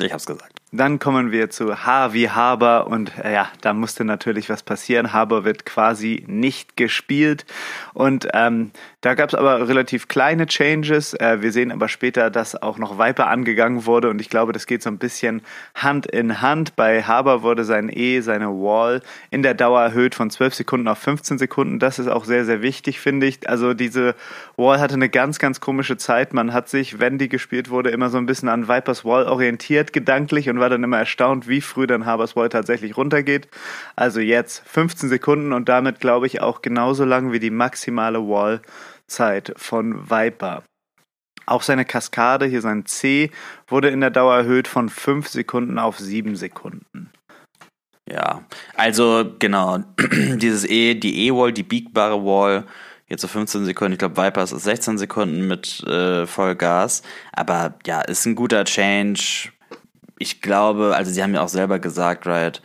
ich hab's gesagt. Dann kommen wir zu H wie Haber und äh, ja, da musste natürlich was passieren. Haber wird quasi nicht gespielt und ähm, da gab es aber relativ kleine Changes. Äh, wir sehen aber später, dass auch noch Viper angegangen wurde und ich glaube, das geht so ein bisschen Hand in Hand. Bei Haber wurde sein E, seine Wall in der Dauer erhöht von 12 Sekunden auf 15 Sekunden. Das ist auch sehr, sehr wichtig, finde ich. Also diese Wall hatte eine ganz, ganz komische Zeit. Man hat sich, wenn die gespielt wurde, immer so ein bisschen an Vipers Wall orientiert, gedanklich und war dann immer erstaunt, wie früh dann Habers Wall tatsächlich runtergeht. Also jetzt 15 Sekunden und damit glaube ich auch genauso lang wie die maximale Wall-Zeit von Viper. Auch seine Kaskade, hier sein C, wurde in der Dauer erhöht von 5 Sekunden auf 7 Sekunden. Ja, also genau, dieses E, die E-Wall, die biegbare Wall, jetzt so 15 Sekunden, ich glaube Vipers ist 16 Sekunden mit äh, Vollgas, aber ja, ist ein guter Change, ich glaube, also sie haben ja auch selber gesagt, Riot,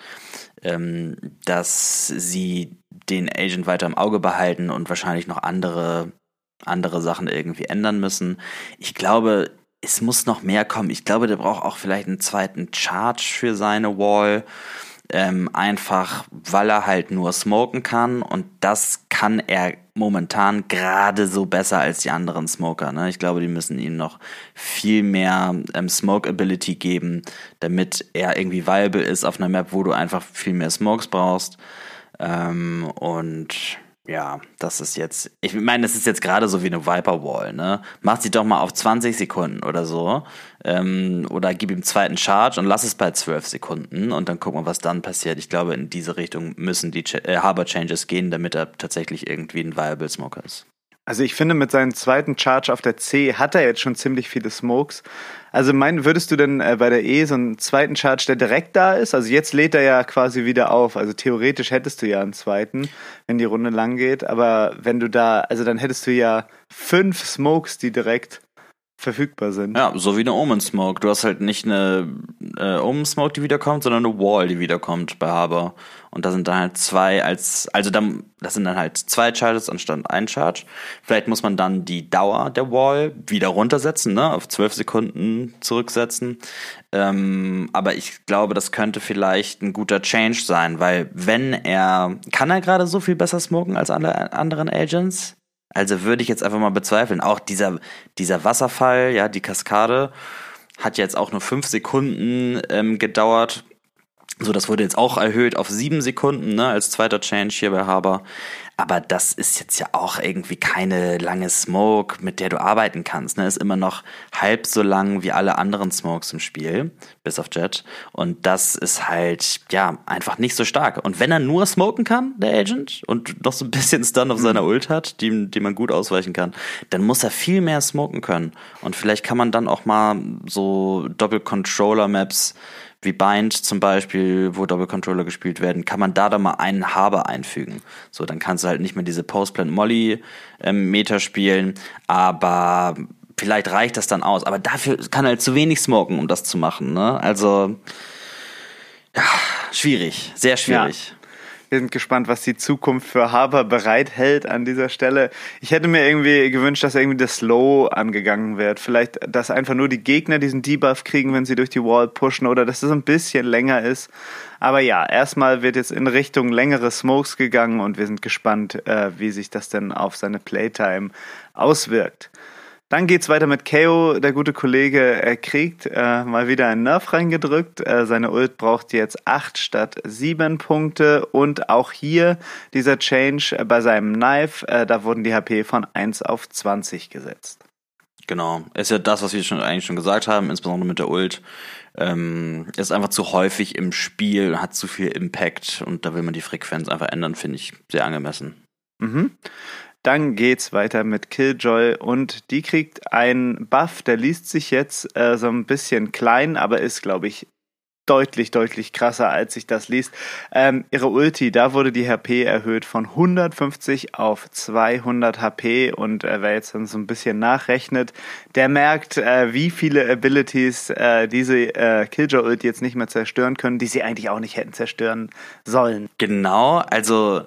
ähm, dass sie den Agent weiter im Auge behalten und wahrscheinlich noch andere, andere Sachen irgendwie ändern müssen. Ich glaube, es muss noch mehr kommen. Ich glaube, der braucht auch vielleicht einen zweiten Charge für seine Wall. Ähm, einfach, weil er halt nur smoken kann und das kann er momentan gerade so besser als die anderen Smoker. Ne? Ich glaube, die müssen ihm noch viel mehr ähm, Smoke-Ability geben, damit er irgendwie viable ist auf einer Map, wo du einfach viel mehr Smokes brauchst. Ähm, und ja, das ist jetzt, ich meine, das ist jetzt gerade so wie eine Viper Wall, ne? Mach sie doch mal auf 20 Sekunden oder so. Ähm, oder gib ihm zweiten Charge und lass es bei 12 Sekunden und dann gucken wir, was dann passiert. Ich glaube, in diese Richtung müssen die Ch äh, Harbor Changes gehen, damit er tatsächlich irgendwie ein Viable Smoker ist. Also ich finde, mit seinem zweiten Charge auf der C hat er jetzt schon ziemlich viele Smokes. Also mein, würdest du denn äh, bei der E so einen zweiten Charge, der direkt da ist? Also jetzt lädt er ja quasi wieder auf. Also theoretisch hättest du ja einen zweiten, wenn die Runde lang geht. Aber wenn du da, also dann hättest du ja fünf Smokes, die direkt verfügbar sind. Ja, so wie eine Omen Smoke. Du hast halt nicht eine äh, Omen Smoke, die wiederkommt, sondern eine Wall, die wiederkommt bei Harbor. Und da sind dann halt zwei als, also dann, das sind dann halt zwei Charges anstatt ein Charge. Vielleicht muss man dann die Dauer der Wall wieder runtersetzen, ne, auf zwölf Sekunden zurücksetzen. Ähm, aber ich glaube, das könnte vielleicht ein guter Change sein, weil wenn er, kann er gerade so viel besser smoken als alle anderen Agents? Also würde ich jetzt einfach mal bezweifeln. Auch dieser, dieser Wasserfall, ja, die Kaskade, hat jetzt auch nur fünf Sekunden ähm, gedauert. So, das wurde jetzt auch erhöht auf sieben Sekunden, ne, als zweiter Change hier bei Haber. Aber das ist jetzt ja auch irgendwie keine lange Smoke, mit der du arbeiten kannst. Ne? Ist immer noch halb so lang wie alle anderen Smokes im Spiel, bis auf Jet. Und das ist halt, ja, einfach nicht so stark. Und wenn er nur smoken kann, der Agent, und noch so ein bisschen Stun auf seiner Ult hat, die, die man gut ausweichen kann, dann muss er viel mehr smoken können. Und vielleicht kann man dann auch mal so Doppel-Controller-Maps wie Bind zum Beispiel, wo Doppelcontroller gespielt werden, kann man da dann mal einen Haber einfügen. So, dann kannst du halt nicht mehr diese Post-Plant-Molly-Meter ähm, spielen, aber vielleicht reicht das dann aus. Aber dafür kann halt zu wenig smoken, um das zu machen. Ne? Also, ja, schwierig, sehr schwierig. Ja. Wir sind gespannt, was die Zukunft für Harper bereithält an dieser Stelle. Ich hätte mir irgendwie gewünscht, dass irgendwie das Slow angegangen wird. Vielleicht, dass einfach nur die Gegner diesen Debuff kriegen, wenn sie durch die Wall pushen oder dass es ein bisschen länger ist. Aber ja, erstmal wird jetzt in Richtung längere Smokes gegangen und wir sind gespannt, äh, wie sich das denn auf seine Playtime auswirkt. Dann geht's weiter mit KO. Der gute Kollege er kriegt äh, mal wieder einen Nerf reingedrückt. Äh, seine Ult braucht jetzt acht statt sieben Punkte. Und auch hier dieser Change äh, bei seinem Knife, äh, da wurden die HP von 1 auf 20 gesetzt. Genau. Ist ja das, was wir schon eigentlich schon gesagt haben, insbesondere mit der Ult. Ähm, ist einfach zu häufig im Spiel, hat zu viel Impact und da will man die Frequenz einfach ändern, finde ich sehr angemessen. Mhm. Dann geht's weiter mit Killjoy und die kriegt einen Buff, der liest sich jetzt äh, so ein bisschen klein, aber ist, glaube ich, deutlich, deutlich krasser, als sich das liest. Ähm, ihre Ulti, da wurde die HP erhöht von 150 auf 200 HP und äh, wer jetzt dann so ein bisschen nachrechnet, der merkt, äh, wie viele Abilities äh, diese äh, Killjoy-Ulti jetzt nicht mehr zerstören können, die sie eigentlich auch nicht hätten zerstören sollen. Genau, also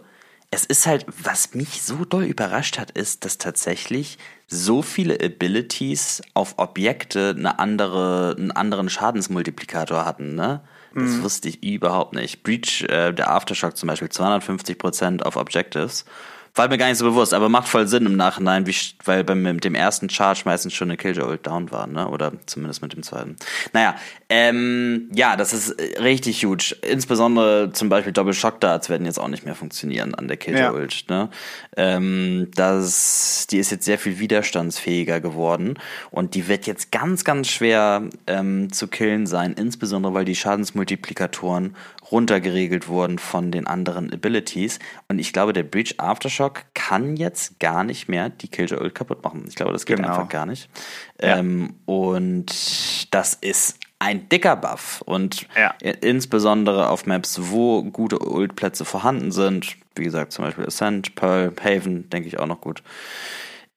es ist halt, was mich so doll überrascht hat, ist, dass tatsächlich so viele Abilities auf Objekte eine andere, einen anderen Schadensmultiplikator hatten, ne? Das mhm. wusste ich überhaupt nicht. Breach, äh, der Aftershock zum Beispiel, 250% auf Objectives. War mir gar nicht so bewusst, aber macht voll Sinn im Nachhinein, wie, weil beim dem ersten Charge meistens schon eine Killjoy down war, ne? Oder zumindest mit dem zweiten. Naja, ähm, ja, das ist richtig huge. Insbesondere zum Beispiel Double Shock Darts werden jetzt auch nicht mehr funktionieren an der Killjoy ja. ne? Ähm, das, die ist jetzt sehr viel widerstandsfähiger geworden und die wird jetzt ganz, ganz schwer ähm, zu killen sein, insbesondere weil die Schadensmultiplikatoren runtergeregelt wurden von den anderen Abilities. Und ich glaube, der Breach Aftershock kann jetzt gar nicht mehr die Killjoy Ult kaputt machen. Ich glaube, das geht genau. einfach gar nicht. Ja. Ähm, und das ist ein dicker Buff. Und ja. insbesondere auf Maps, wo gute Ult-Plätze vorhanden sind, wie gesagt, zum Beispiel Ascent, Pearl, Haven, denke ich auch noch gut,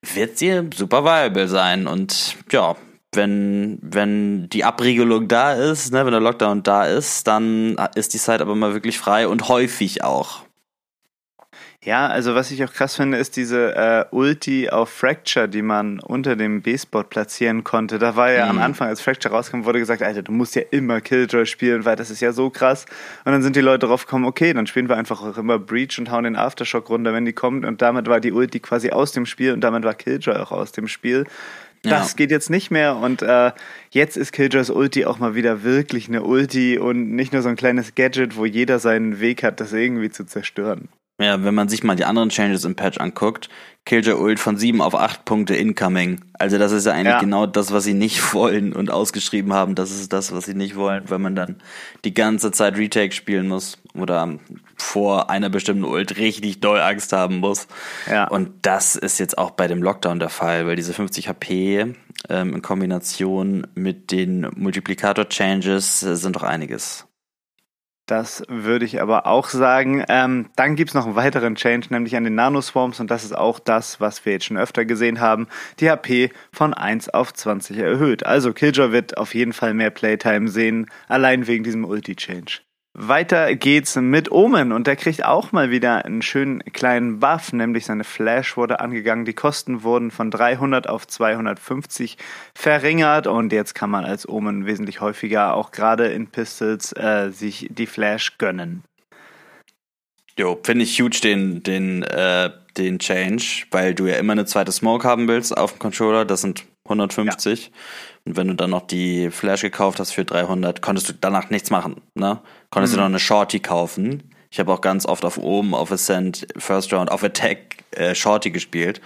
wird sie super viable sein. Und ja, wenn, wenn die Abriegelung da ist, ne, wenn der Lockdown da ist, dann ist die Zeit aber mal wirklich frei und häufig auch. Ja, also was ich auch krass finde, ist diese äh, Ulti auf Fracture, die man unter dem B-Spot platzieren konnte. Da war ja mhm. am Anfang, als Fracture rauskam, wurde gesagt, Alter, du musst ja immer Killjoy spielen, weil das ist ja so krass. Und dann sind die Leute drauf gekommen, okay, dann spielen wir einfach auch immer Breach und hauen den Aftershock runter, wenn die kommt. Und damit war die Ulti quasi aus dem Spiel und damit war Killjoy auch aus dem Spiel. Das geht jetzt nicht mehr und äh, jetzt ist Killjoys Ulti auch mal wieder wirklich eine Ulti und nicht nur so ein kleines Gadget, wo jeder seinen Weg hat, das irgendwie zu zerstören. Ja, wenn man sich mal die anderen Changes im Patch anguckt, Killjoy Ult von 7 auf 8 Punkte incoming. Also das ist ja eigentlich ja. genau das, was sie nicht wollen und ausgeschrieben haben. Das ist das, was sie nicht wollen, wenn man dann die ganze Zeit Retake spielen muss oder vor einer bestimmten Ult richtig doll Angst haben muss. Ja. Und das ist jetzt auch bei dem Lockdown der Fall, weil diese 50 HP ähm, in Kombination mit den Multiplikator-Changes äh, sind doch einiges. Das würde ich aber auch sagen. Ähm, dann gibt's noch einen weiteren Change, nämlich an den Nanoswarms und das ist auch das, was wir jetzt schon öfter gesehen haben. Die HP von 1 auf 20 erhöht. Also Killjoy wird auf jeden Fall mehr Playtime sehen, allein wegen diesem Ulti-Change. Weiter geht's mit Omen und der kriegt auch mal wieder einen schönen kleinen Buff, nämlich seine Flash wurde angegangen, die Kosten wurden von 300 auf 250 verringert und jetzt kann man als Omen wesentlich häufiger, auch gerade in Pistols, äh, sich die Flash gönnen. Jo, finde ich huge den, den, äh, den Change, weil du ja immer eine zweite Smoke haben willst auf dem Controller, das sind 150. Ja. Und wenn du dann noch die Flash gekauft hast für 300, konntest du danach nichts machen, ne? Konntest mhm. du noch eine Shorty kaufen. Ich habe auch ganz oft auf oben, auf Ascent, First Round, auf Attack äh, Shorty gespielt.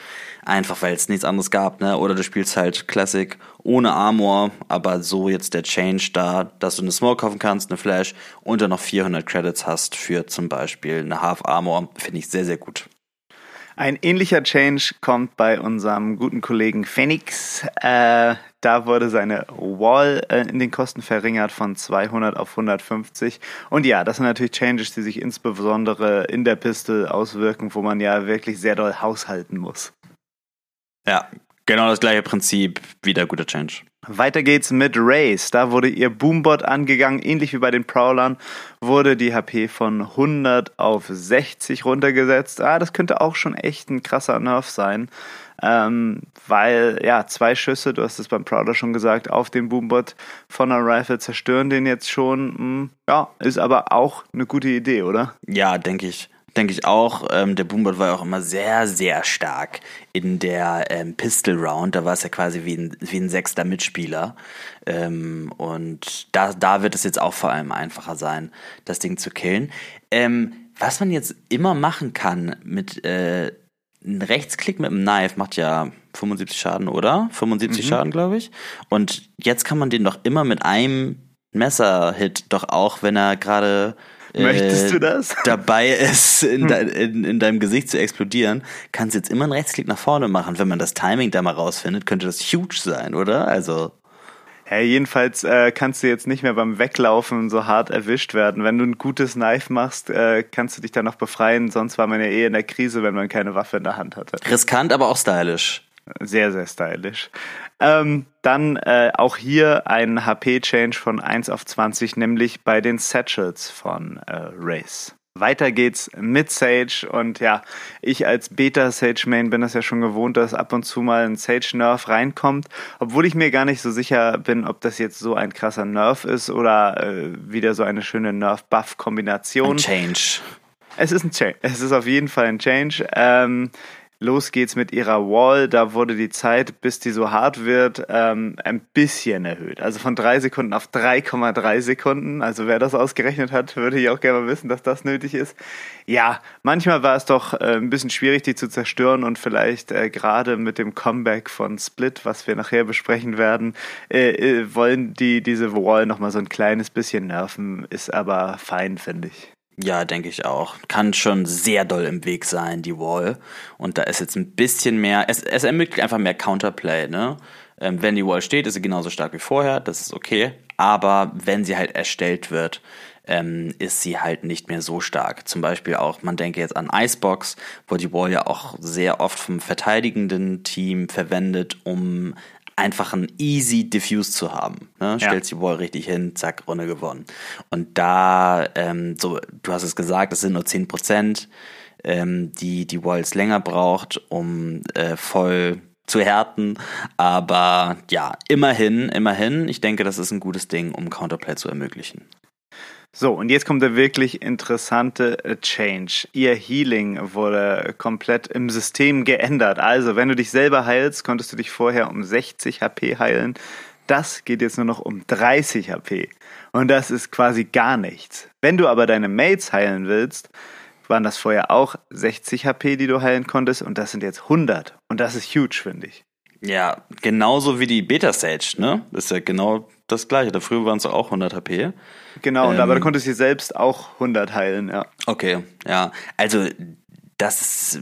Einfach weil es nichts anderes gab, ne? Oder du spielst halt Classic ohne Armor, aber so jetzt der Change da, dass du eine Smoke kaufen kannst, eine Flash und dann noch 400 Credits hast für zum Beispiel eine Half Armor, finde ich sehr, sehr gut. Ein ähnlicher Change kommt bei unserem guten Kollegen Phoenix. Äh, da wurde seine Wall äh, in den Kosten verringert von 200 auf 150. Und ja, das sind natürlich Changes, die sich insbesondere in der Piste auswirken, wo man ja wirklich sehr doll haushalten muss. Ja, genau das gleiche Prinzip, wieder guter Change. Weiter geht's mit Race. Da wurde ihr Boombot angegangen, ähnlich wie bei den Prowlern, wurde die HP von 100 auf 60 runtergesetzt. Ah, das könnte auch schon echt ein krasser Nerf sein. Ähm, weil, ja, zwei Schüsse, du hast es beim Prowler schon gesagt, auf den Boombot von einer Rifle zerstören den jetzt schon. Hm, ja, ist aber auch eine gute Idee, oder? Ja, denke ich. Denke ich auch. Ähm, der Boombot war ja auch immer sehr, sehr stark in der ähm, Pistol Round. Da war es ja quasi wie ein, wie ein sechster Mitspieler. Ähm, und da, da wird es jetzt auch vor allem einfacher sein, das Ding zu killen. Ähm, was man jetzt immer machen kann mit äh, ein Rechtsklick mit dem Knife macht ja 75 Schaden, oder? 75 mhm. Schaden, glaube ich. Und jetzt kann man den doch immer mit einem Messer-Hit doch auch, wenn er gerade Möchtest du äh, das? dabei ist, in, de, in, in, deinem Gesicht zu explodieren, kannst du jetzt immer einen Rechtsklick nach vorne machen. Wenn man das Timing da mal rausfindet, könnte das huge sein, oder? Also. Ja, jedenfalls äh, kannst du jetzt nicht mehr beim Weglaufen so hart erwischt werden. Wenn du ein gutes Knife machst, äh, kannst du dich dann noch befreien. Sonst war man ja eh in der Krise, wenn man keine Waffe in der Hand hatte. Riskant, aber auch stylisch. Sehr, sehr stylisch. Ähm, dann äh, auch hier ein HP-Change von 1 auf 20, nämlich bei den Satchels von äh, Race. Weiter geht's mit Sage und ja, ich als Beta-Sage-Main bin das ja schon gewohnt, dass ab und zu mal ein Sage-Nerf reinkommt, obwohl ich mir gar nicht so sicher bin, ob das jetzt so ein krasser Nerf ist oder äh, wieder so eine schöne Nerf-Buff-Kombination. Ein Change. Es ist ein Change. Es ist auf jeden Fall ein Change. Ähm, Los geht's mit ihrer Wall. Da wurde die Zeit, bis die so hart wird, ähm, ein bisschen erhöht. Also von drei Sekunden auf 3,3 Sekunden. Also wer das ausgerechnet hat, würde ich auch gerne wissen, dass das nötig ist. Ja, manchmal war es doch äh, ein bisschen schwierig, die zu zerstören und vielleicht äh, gerade mit dem Comeback von Split, was wir nachher besprechen werden, äh, äh wollen die diese Wall nochmal so ein kleines bisschen nerven. Ist aber fein, finde ich. Ja, denke ich auch. Kann schon sehr doll im Weg sein, die Wall. Und da ist jetzt ein bisschen mehr, es, es ermöglicht einfach mehr Counterplay, ne? Ähm, wenn die Wall steht, ist sie genauso stark wie vorher, das ist okay. Aber wenn sie halt erstellt wird, ähm, ist sie halt nicht mehr so stark. Zum Beispiel auch, man denke jetzt an Icebox, wo die Wall ja auch sehr oft vom verteidigenden Team verwendet, um einfach einen easy Diffuse zu haben. Ne? Ja. Stellst die Wall richtig hin, zack, Runde gewonnen. Und da, ähm, so, du hast es gesagt, es sind nur 10 Prozent, ähm, die die Walls länger braucht, um äh, voll zu härten. Aber ja, immerhin, immerhin, ich denke, das ist ein gutes Ding, um Counterplay zu ermöglichen. So, und jetzt kommt der wirklich interessante äh, Change. Ihr Healing wurde komplett im System geändert. Also, wenn du dich selber heilst, konntest du dich vorher um 60 HP heilen. Das geht jetzt nur noch um 30 HP. Und das ist quasi gar nichts. Wenn du aber deine Mates heilen willst, waren das vorher auch 60 HP, die du heilen konntest. Und das sind jetzt 100. Und das ist huge, finde ich. Ja, genauso wie die Beta Sage, ne? Das ist ja genau das gleiche. Da früher waren es auch 100 HP. Genau, ähm, aber da konntest du selbst auch 100 heilen, ja. Okay, ja. Also das ist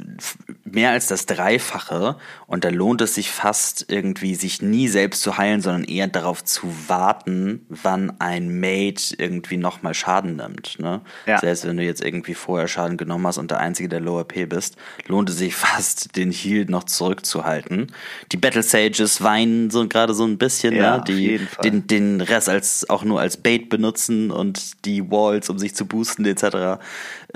mehr als das Dreifache und da lohnt es sich fast irgendwie, sich nie selbst zu heilen, sondern eher darauf zu warten, wann ein Mate irgendwie nochmal Schaden nimmt. Ne? Ja. Selbst wenn du jetzt irgendwie vorher Schaden genommen hast und der Einzige, der Lower P bist, lohnt es sich fast, den Heal noch zurückzuhalten. Die Battle Sages weinen so gerade so ein bisschen, ja, ne? die den, den Rest als auch nur als Bait benutzen und die Walls, um sich zu boosten, etc.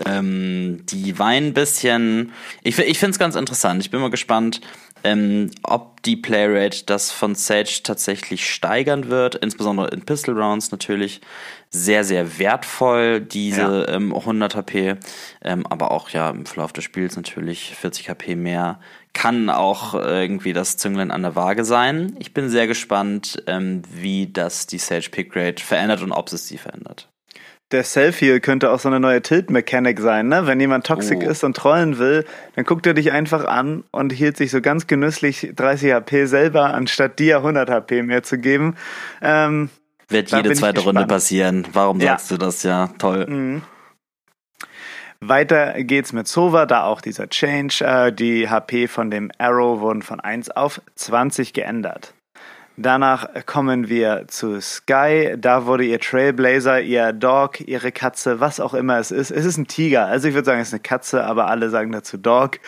Ähm, die weinen ein bisschen. Ich, ich finde es ganz interessant. Ich bin mal gespannt, ähm, ob die Playrate das von Sage tatsächlich steigern wird, insbesondere in Pistol Rounds natürlich sehr, sehr wertvoll, diese ja. ähm, 100 HP, ähm, aber auch ja im Verlauf des Spiels natürlich 40 HP mehr. Kann auch irgendwie das Zünglein an der Waage sein. Ich bin sehr gespannt, ähm, wie das die Sage Pick Rate verändert und ob es sie verändert der Selfie könnte auch so eine neue Tilt-Mechanik sein, ne? Wenn jemand toxisch oh. ist und trollen will, dann guckt er dich einfach an und hielt sich so ganz genüsslich 30 HP selber, anstatt dir 100 HP mehr zu geben. Ähm, Wird jede zweite Runde passieren. Warum ja. sagst du das? Ja, toll. Mhm. Weiter geht's mit Sova, da auch dieser Change. Äh, die HP von dem Arrow wurden von 1 auf 20 geändert. Danach kommen wir zu Sky. Da wurde ihr Trailblazer, ihr Dog, ihre Katze, was auch immer es ist. Es ist ein Tiger. Also ich würde sagen, es ist eine Katze, aber alle sagen dazu Dog.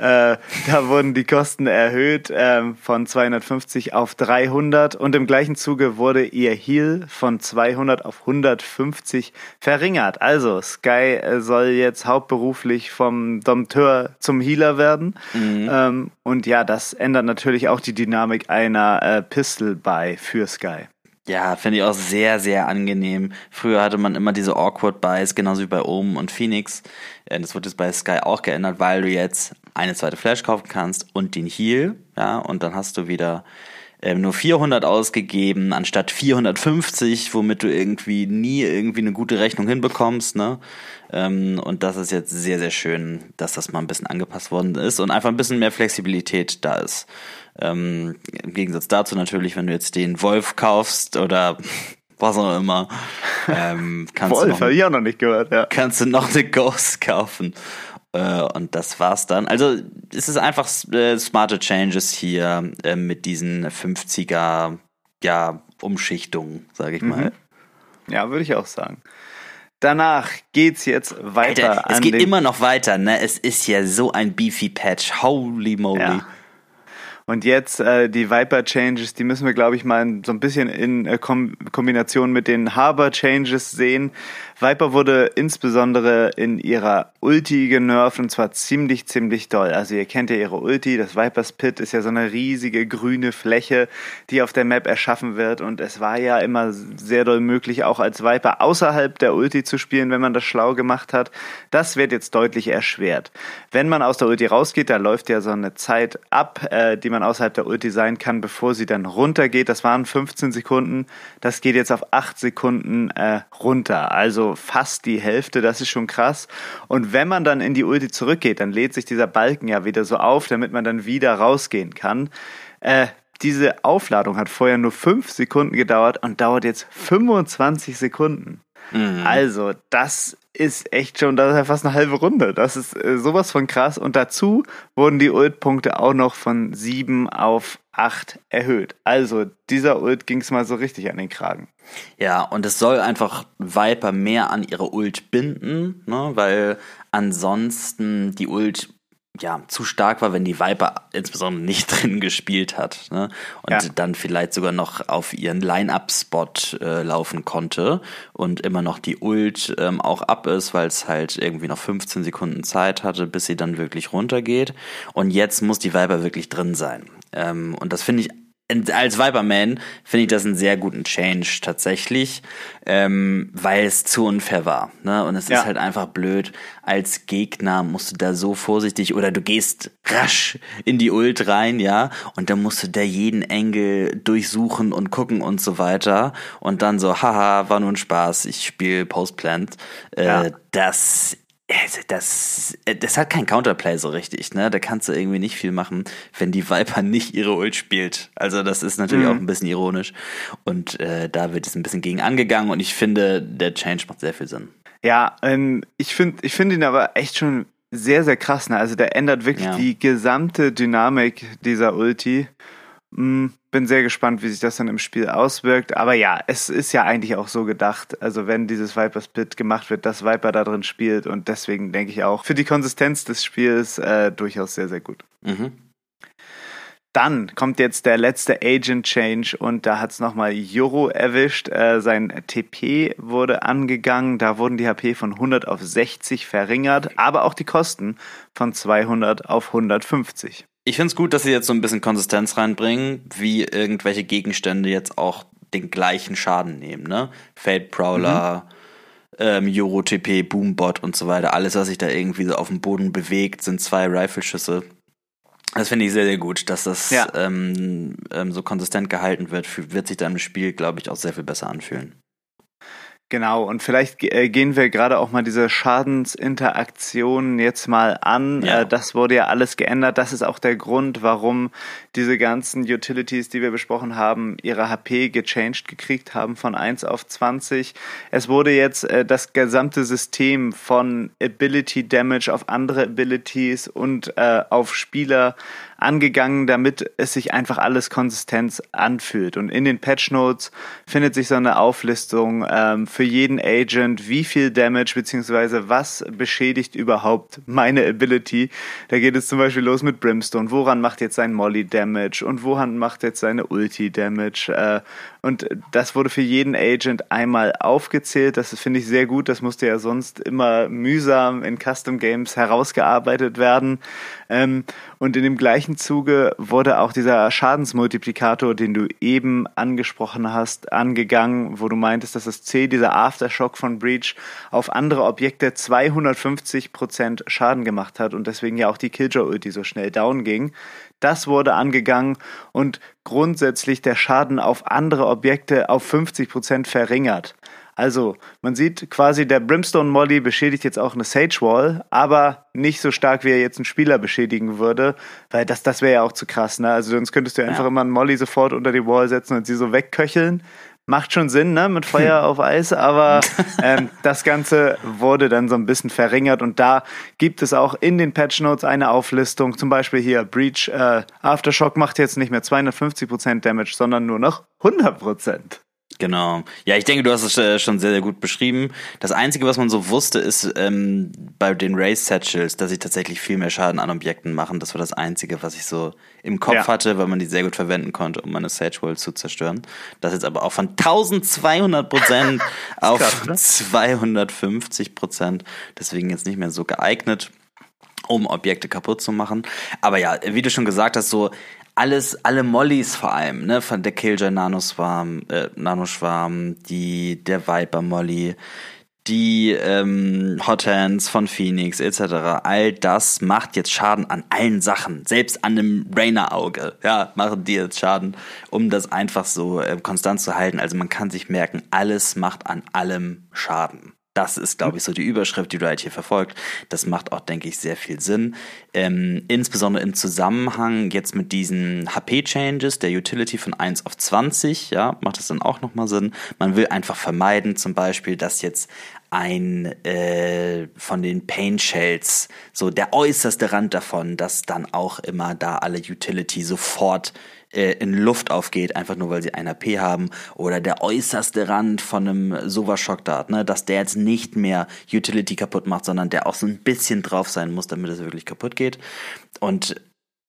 Äh, da wurden die Kosten erhöht äh, von 250 auf 300 und im gleichen Zuge wurde ihr Heal von 200 auf 150 verringert. Also Sky äh, soll jetzt hauptberuflich vom Dompteur zum Healer werden. Mhm. Ähm, und ja, das ändert natürlich auch die Dynamik einer äh, Pistol bei für Sky. Ja, finde ich auch sehr, sehr angenehm. Früher hatte man immer diese Awkward Buys, genauso wie bei Omen und Phoenix. Das wird jetzt bei Sky auch geändert, weil du jetzt eine zweite Flash kaufen kannst und den Heal, ja, und dann hast du wieder ähm, nur 400 ausgegeben, anstatt 450, womit du irgendwie nie irgendwie eine gute Rechnung hinbekommst, ne? Ähm, und das ist jetzt sehr, sehr schön, dass das mal ein bisschen angepasst worden ist und einfach ein bisschen mehr Flexibilität da ist. Ähm, Im Gegensatz dazu natürlich, wenn du jetzt den Wolf kaufst oder was auch immer, ähm, kannst Wolf, du noch, habe ich auch noch nicht gehört, ja. kannst du noch eine Ghost kaufen. Äh, und das war's dann. Also es ist einfach äh, smarte Changes hier äh, mit diesen 50er ja, Umschichtungen, sage ich mal. Mhm. Ja, würde ich auch sagen. Danach geht's jetzt weiter. Alter, es geht immer noch weiter, ne? Es ist ja so ein beefy Patch. Holy moly. Ja. Und jetzt äh, die Viper Changes, die müssen wir, glaube ich, mal so ein bisschen in äh, Kom Kombination mit den Harbor Changes sehen. Viper wurde insbesondere in ihrer Ulti genervt und zwar ziemlich, ziemlich doll. Also ihr kennt ja ihre Ulti, das Vipers Pit ist ja so eine riesige grüne Fläche, die auf der Map erschaffen wird und es war ja immer sehr doll möglich, auch als Viper außerhalb der Ulti zu spielen, wenn man das schlau gemacht hat. Das wird jetzt deutlich erschwert. Wenn man aus der Ulti rausgeht, da läuft ja so eine Zeit ab, äh, die man außerhalb der Ulti sein kann, bevor sie dann runtergeht. Das waren 15 Sekunden, das geht jetzt auf 8 Sekunden äh, runter. Also fast die Hälfte, das ist schon krass. Und wenn man dann in die Ulti zurückgeht, dann lädt sich dieser Balken ja wieder so auf, damit man dann wieder rausgehen kann. Äh, diese Aufladung hat vorher nur 5 Sekunden gedauert und dauert jetzt 25 Sekunden. Mhm. Also, das ist echt schon, das ist ja fast eine halbe Runde. Das ist äh, sowas von krass. Und dazu wurden die Ult-Punkte auch noch von 7 auf 8 erhöht. Also, dieser Ult ging es mal so richtig an den Kragen. Ja, und es soll einfach Viper mehr an ihre Ult binden, ne? weil ansonsten die Ult ja, zu stark war, wenn die Viper insbesondere nicht drin gespielt hat. Ne? Und ja. dann vielleicht sogar noch auf ihren Line-Up-Spot äh, laufen konnte und immer noch die Ult ähm, auch ab ist, weil es halt irgendwie noch 15 Sekunden Zeit hatte, bis sie dann wirklich runtergeht. Und jetzt muss die Viper wirklich drin sein. Ähm, und das finde ich als Viperman finde ich das einen sehr guten Change tatsächlich, ähm, weil es zu unfair war. Ne? Und es ja. ist halt einfach blöd. Als Gegner musst du da so vorsichtig oder du gehst rasch in die Ult rein, ja, und dann musst du da jeden Engel durchsuchen und gucken und so weiter. Und dann so, haha, war nur ein Spaß, ich spiele Postplant. Äh, ja. Das das, äh, das hat kein Counterplay so richtig, ne? Da kannst du irgendwie nicht viel machen, wenn die Viper nicht ihre Ult spielt. Also das ist natürlich mhm. auch ein bisschen ironisch. Und äh, da wird es ein bisschen gegen angegangen und ich finde, der Change macht sehr viel Sinn. Ja, ähm, ich finde ich finde ihn aber echt schon sehr, sehr krass. Ne? Also der ändert wirklich ja. die gesamte Dynamik dieser Ulti. Mhm bin sehr gespannt, wie sich das dann im Spiel auswirkt. Aber ja, es ist ja eigentlich auch so gedacht. Also wenn dieses Viper Split gemacht wird, dass Viper da drin spielt und deswegen denke ich auch für die Konsistenz des Spiels äh, durchaus sehr, sehr gut. Mhm. Dann kommt jetzt der letzte Agent Change und da hat es nochmal Juro erwischt. Äh, sein TP wurde angegangen. Da wurden die HP von 100 auf 60 verringert, aber auch die Kosten von 200 auf 150. Ich finde es gut, dass sie jetzt so ein bisschen Konsistenz reinbringen, wie irgendwelche Gegenstände jetzt auch den gleichen Schaden nehmen, ne? Fade Prowler, mhm. ähm, Euro TP, Boombot und so weiter. Alles, was sich da irgendwie so auf dem Boden bewegt, sind zwei Rifleschüsse. Das finde ich sehr, sehr gut, dass das ja. ähm, ähm, so konsistent gehalten wird. Wird sich dann im Spiel, glaube ich, auch sehr viel besser anfühlen. Genau, und vielleicht äh, gehen wir gerade auch mal diese Schadensinteraktion jetzt mal an. Ja. Äh, das wurde ja alles geändert. Das ist auch der Grund, warum diese ganzen Utilities, die wir besprochen haben, ihre HP gechanged gekriegt haben von 1 auf 20. Es wurde jetzt äh, das gesamte System von Ability Damage auf andere Abilities und auf Spieler angegangen, damit es sich einfach alles konsistent anfühlt. Und in den Patch Notes findet sich so eine Auflistung ähm, für jeden Agent, wie viel Damage beziehungsweise was beschädigt überhaupt meine Ability. Da geht es zum Beispiel los mit Brimstone. Woran macht jetzt sein Molly Damage und woran macht jetzt seine Ulti Damage? Äh, und das wurde für jeden Agent einmal aufgezählt. Das finde ich sehr gut. Das musste ja sonst immer mühsam in Custom Games herausgearbeitet werden. Ähm, und in dem gleichen Zuge wurde auch dieser Schadensmultiplikator, den du eben angesprochen hast, angegangen, wo du meintest, dass das C, dieser Aftershock von Breach, auf andere Objekte 250% Schaden gemacht hat und deswegen ja auch die Killjoy-Ulti so schnell down ging. Das wurde angegangen und grundsätzlich der Schaden auf andere Objekte auf 50% verringert. Also, man sieht quasi, der Brimstone Molly beschädigt jetzt auch eine Sage Wall, aber nicht so stark, wie er jetzt einen Spieler beschädigen würde, weil das, das wäre ja auch zu krass, ne? Also, sonst könntest du ja. einfach immer einen Molly sofort unter die Wall setzen und sie so wegköcheln. Macht schon Sinn, ne, mit Feuer auf Eis, aber ähm, das Ganze wurde dann so ein bisschen verringert und da gibt es auch in den Patch Notes eine Auflistung, zum Beispiel hier Breach äh, Aftershock macht jetzt nicht mehr 250% Damage, sondern nur noch 100%. Genau. Ja, ich denke, du hast es äh, schon sehr, sehr gut beschrieben. Das Einzige, was man so wusste, ist ähm, bei den Race Satchels, dass sie tatsächlich viel mehr Schaden an Objekten machen. Das war das Einzige, was ich so im Kopf ja. hatte, weil man die sehr gut verwenden konnte, um eine Sage Wall zu zerstören. Das jetzt aber auch von 1200 Prozent auf krass, 250 Prozent. Deswegen jetzt nicht mehr so geeignet um Objekte kaputt zu machen. Aber ja, wie du schon gesagt hast, so alles, alle Mollys vor allem, ne, von der Killjoy Nanoswarm, äh, Nanoschwarm, die, der Viper Molly, die ähm, Hot Hands von Phoenix etc. All das macht jetzt Schaden an allen Sachen, selbst an dem Rainer-Auge. Ja, machen die jetzt Schaden, um das einfach so äh, konstant zu halten. Also man kann sich merken, alles macht an allem Schaden. Das ist, glaube ich, so die Überschrift, die du halt hier verfolgt. Das macht auch, denke ich, sehr viel Sinn. Ähm, insbesondere im Zusammenhang jetzt mit diesen HP-Changes, der Utility von 1 auf 20, ja, macht das dann auch nochmal Sinn. Man will einfach vermeiden, zum Beispiel, dass jetzt ein äh, von den Pain Shells, so der äußerste Rand davon, dass dann auch immer da alle Utility sofort äh, in Luft aufgeht, einfach nur weil sie ein AP haben, oder der äußerste Rand von einem Sova Shock Dart, ne, dass der jetzt nicht mehr Utility kaputt macht, sondern der auch so ein bisschen drauf sein muss, damit es wirklich kaputt geht. Und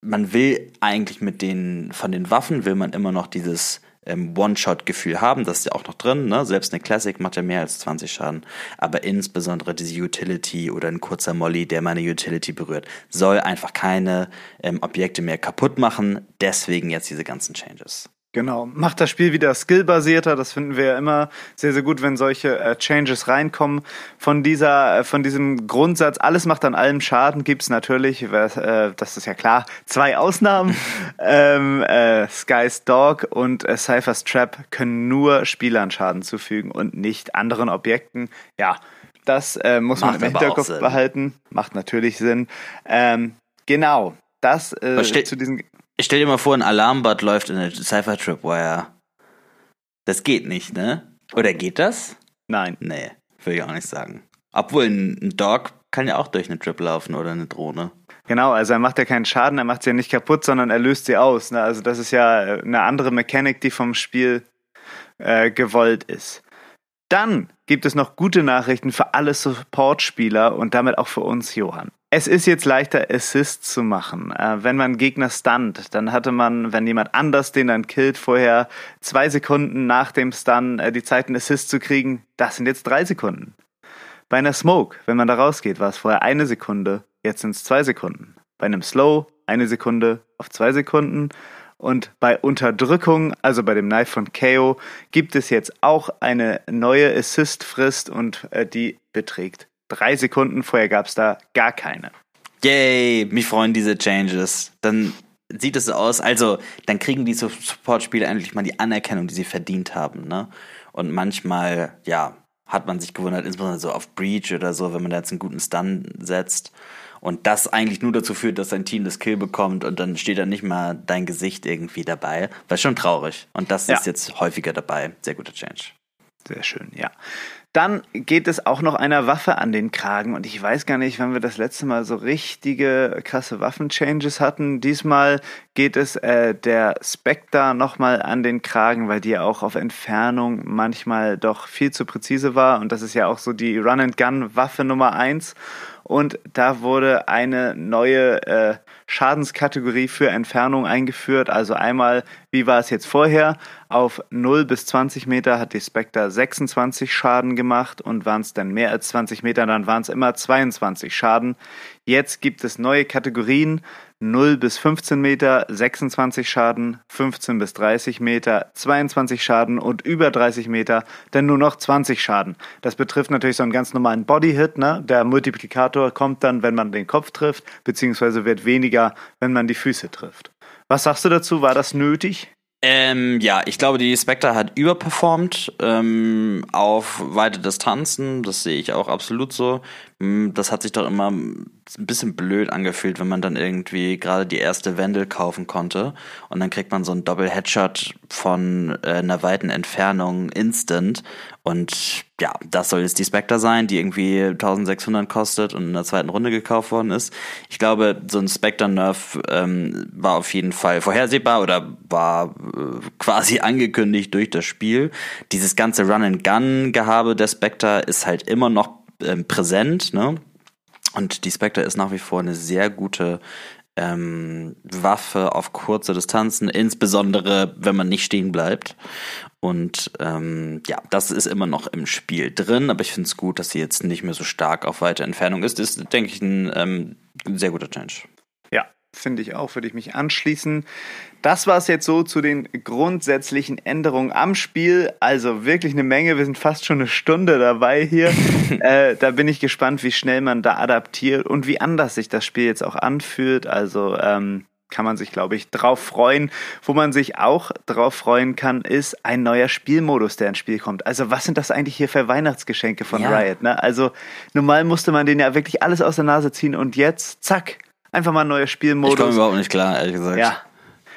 man will eigentlich mit den, von den Waffen will man immer noch dieses ähm, One-Shot-Gefühl haben. Das ist ja auch noch drin. Ne? Selbst eine Classic macht ja mehr als 20 Schaden. Aber insbesondere diese Utility oder ein kurzer Molly, der meine Utility berührt, soll einfach keine ähm, Objekte mehr kaputt machen. Deswegen jetzt diese ganzen Changes. Genau, macht das Spiel wieder skillbasierter. Das finden wir ja immer sehr, sehr gut, wenn solche äh, Changes reinkommen. Von dieser, äh, von diesem Grundsatz, alles macht an allem Schaden, gibt's natürlich, äh, das ist ja klar, zwei Ausnahmen. ähm, äh, Sky's Dog und äh, Cypher's Trap können nur Spielern Schaden zufügen und nicht anderen Objekten. Ja, das äh, muss macht man im Hinterkopf behalten. Macht natürlich Sinn. Ähm, genau, das zu diesen ich stell dir mal vor, ein Alarmbot läuft in der Cypher Tripwire. Das geht nicht, ne? Oder geht das? Nein. Nee, würde ich auch nicht sagen. Obwohl ein Dog kann ja auch durch eine Trip laufen oder eine Drohne. Genau, also er macht ja keinen Schaden, er macht sie ja nicht kaputt, sondern er löst sie aus. Ne? Also das ist ja eine andere Mechanik, die vom Spiel äh, gewollt ist. Dann gibt es noch gute Nachrichten für alle Support-Spieler und damit auch für uns, Johann. Es ist jetzt leichter, Assists zu machen. Äh, wenn man Gegner stunt, dann hatte man, wenn jemand anders den dann killt, vorher zwei Sekunden nach dem Stun äh, die Zeit, einen Assist zu kriegen. Das sind jetzt drei Sekunden. Bei einer Smoke, wenn man da rausgeht, war es vorher eine Sekunde, jetzt sind es zwei Sekunden. Bei einem Slow eine Sekunde auf zwei Sekunden. Und bei Unterdrückung, also bei dem Knife von KO, gibt es jetzt auch eine neue Assist-Frist und äh, die beträgt drei Sekunden. Vorher gab es da gar keine. Yay, mich freuen diese Changes. Dann sieht es so aus, also dann kriegen die Support-Spieler endlich mal die Anerkennung, die sie verdient haben. Ne? Und manchmal, ja, hat man sich gewundert, insbesondere so auf Breach oder so, wenn man da jetzt einen guten Stun setzt. Und das eigentlich nur dazu führt, dass dein Team das Kill bekommt und dann steht da nicht mal dein Gesicht irgendwie dabei. War schon traurig. Und das ja. ist jetzt häufiger dabei. Sehr guter Change. Sehr schön, ja. Dann geht es auch noch einer Waffe an den Kragen und ich weiß gar nicht, wann wir das letzte Mal so richtige krasse Waffenchanges hatten. Diesmal geht es äh, der Spectre nochmal an den Kragen, weil die ja auch auf Entfernung manchmal doch viel zu präzise war und das ist ja auch so die Run-and-Gun-Waffe Nummer eins und da wurde eine neue äh, Schadenskategorie für Entfernung eingeführt. Also einmal, wie war es jetzt vorher? Auf 0 bis 20 Meter hat die Spectre 26 Schaden gemacht und waren es dann mehr als 20 Meter, dann waren es immer 22 Schaden. Jetzt gibt es neue Kategorien. 0 bis 15 Meter 26 Schaden, 15 bis 30 Meter 22 Schaden und über 30 Meter dann nur noch 20 Schaden. Das betrifft natürlich so einen ganz normalen Bodyhit. Ne? Der Multiplikator kommt dann, wenn man den Kopf trifft, beziehungsweise wird weniger, wenn man die Füße trifft. Was sagst du dazu? War das nötig? Ähm, ja, ich glaube, die Spectre hat überperformt ähm, auf weite Distanzen. Das sehe ich auch absolut so. Hm, das hat sich doch immer ein bisschen blöd angefühlt, wenn man dann irgendwie gerade die erste Wendel kaufen konnte und dann kriegt man so einen Double-Headshot von äh, einer weiten Entfernung instant und ja, das soll jetzt die Spectre sein, die irgendwie 1600 kostet und in der zweiten Runde gekauft worden ist. Ich glaube, so ein Spectre-Nerf ähm, war auf jeden Fall vorhersehbar oder war äh, quasi angekündigt durch das Spiel. Dieses ganze Run-and-Gun-Gehabe der Spectre ist halt immer noch ähm, präsent, ne? Und die Spectre ist nach wie vor eine sehr gute ähm, Waffe auf kurze Distanzen, insbesondere wenn man nicht stehen bleibt. Und ähm, ja, das ist immer noch im Spiel drin, aber ich finde es gut, dass sie jetzt nicht mehr so stark auf weite Entfernung ist. Ist, denke ich, ein ähm, sehr guter Change. Ja, finde ich auch, würde ich mich anschließen. Das war es jetzt so zu den grundsätzlichen Änderungen am Spiel. Also wirklich eine Menge. Wir sind fast schon eine Stunde dabei hier. äh, da bin ich gespannt, wie schnell man da adaptiert und wie anders sich das Spiel jetzt auch anfühlt. Also ähm, kann man sich, glaube ich, drauf freuen. Wo man sich auch drauf freuen kann, ist ein neuer Spielmodus, der ins Spiel kommt. Also was sind das eigentlich hier für Weihnachtsgeschenke von ja. Riot? Ne? Also normal musste man den ja wirklich alles aus der Nase ziehen und jetzt, zack, einfach mal ein neuer Spielmodus. Ich komme überhaupt nicht klar, ehrlich gesagt. Ja,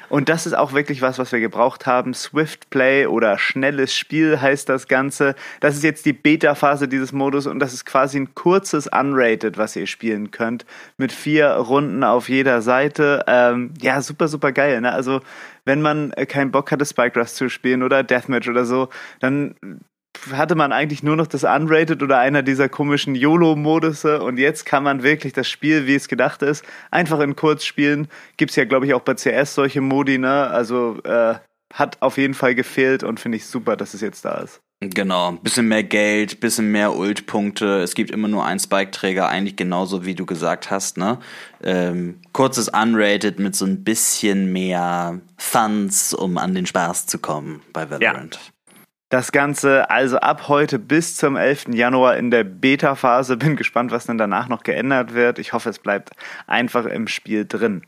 und das ist auch wirklich was, was wir gebraucht haben. Swift Play oder schnelles Spiel heißt das Ganze. Das ist jetzt die Beta-Phase dieses Modus und das ist quasi ein kurzes Unrated, was ihr spielen könnt. Mit vier Runden auf jeder Seite. Ähm, ja, super, super geil. Ne? Also, wenn man keinen Bock hatte, Spike Rush zu spielen oder Deathmatch oder so, dann hatte man eigentlich nur noch das Unrated oder einer dieser komischen YOLO-Modusse und jetzt kann man wirklich das Spiel, wie es gedacht ist, einfach in kurz spielen. Gibt es ja, glaube ich, auch bei CS solche Modi, ne? Also äh, hat auf jeden Fall gefehlt und finde ich super, dass es jetzt da ist. Genau, bisschen mehr Geld, bisschen mehr Ult-Punkte. Es gibt immer nur einen Spike-Träger, eigentlich genauso wie du gesagt hast, ne? Ähm, kurzes Unrated mit so ein bisschen mehr Funds, um an den Spaß zu kommen bei Valorant. Ja. Das Ganze also ab heute bis zum 11. Januar in der Beta-Phase. Bin gespannt, was dann danach noch geändert wird. Ich hoffe, es bleibt einfach im Spiel drin.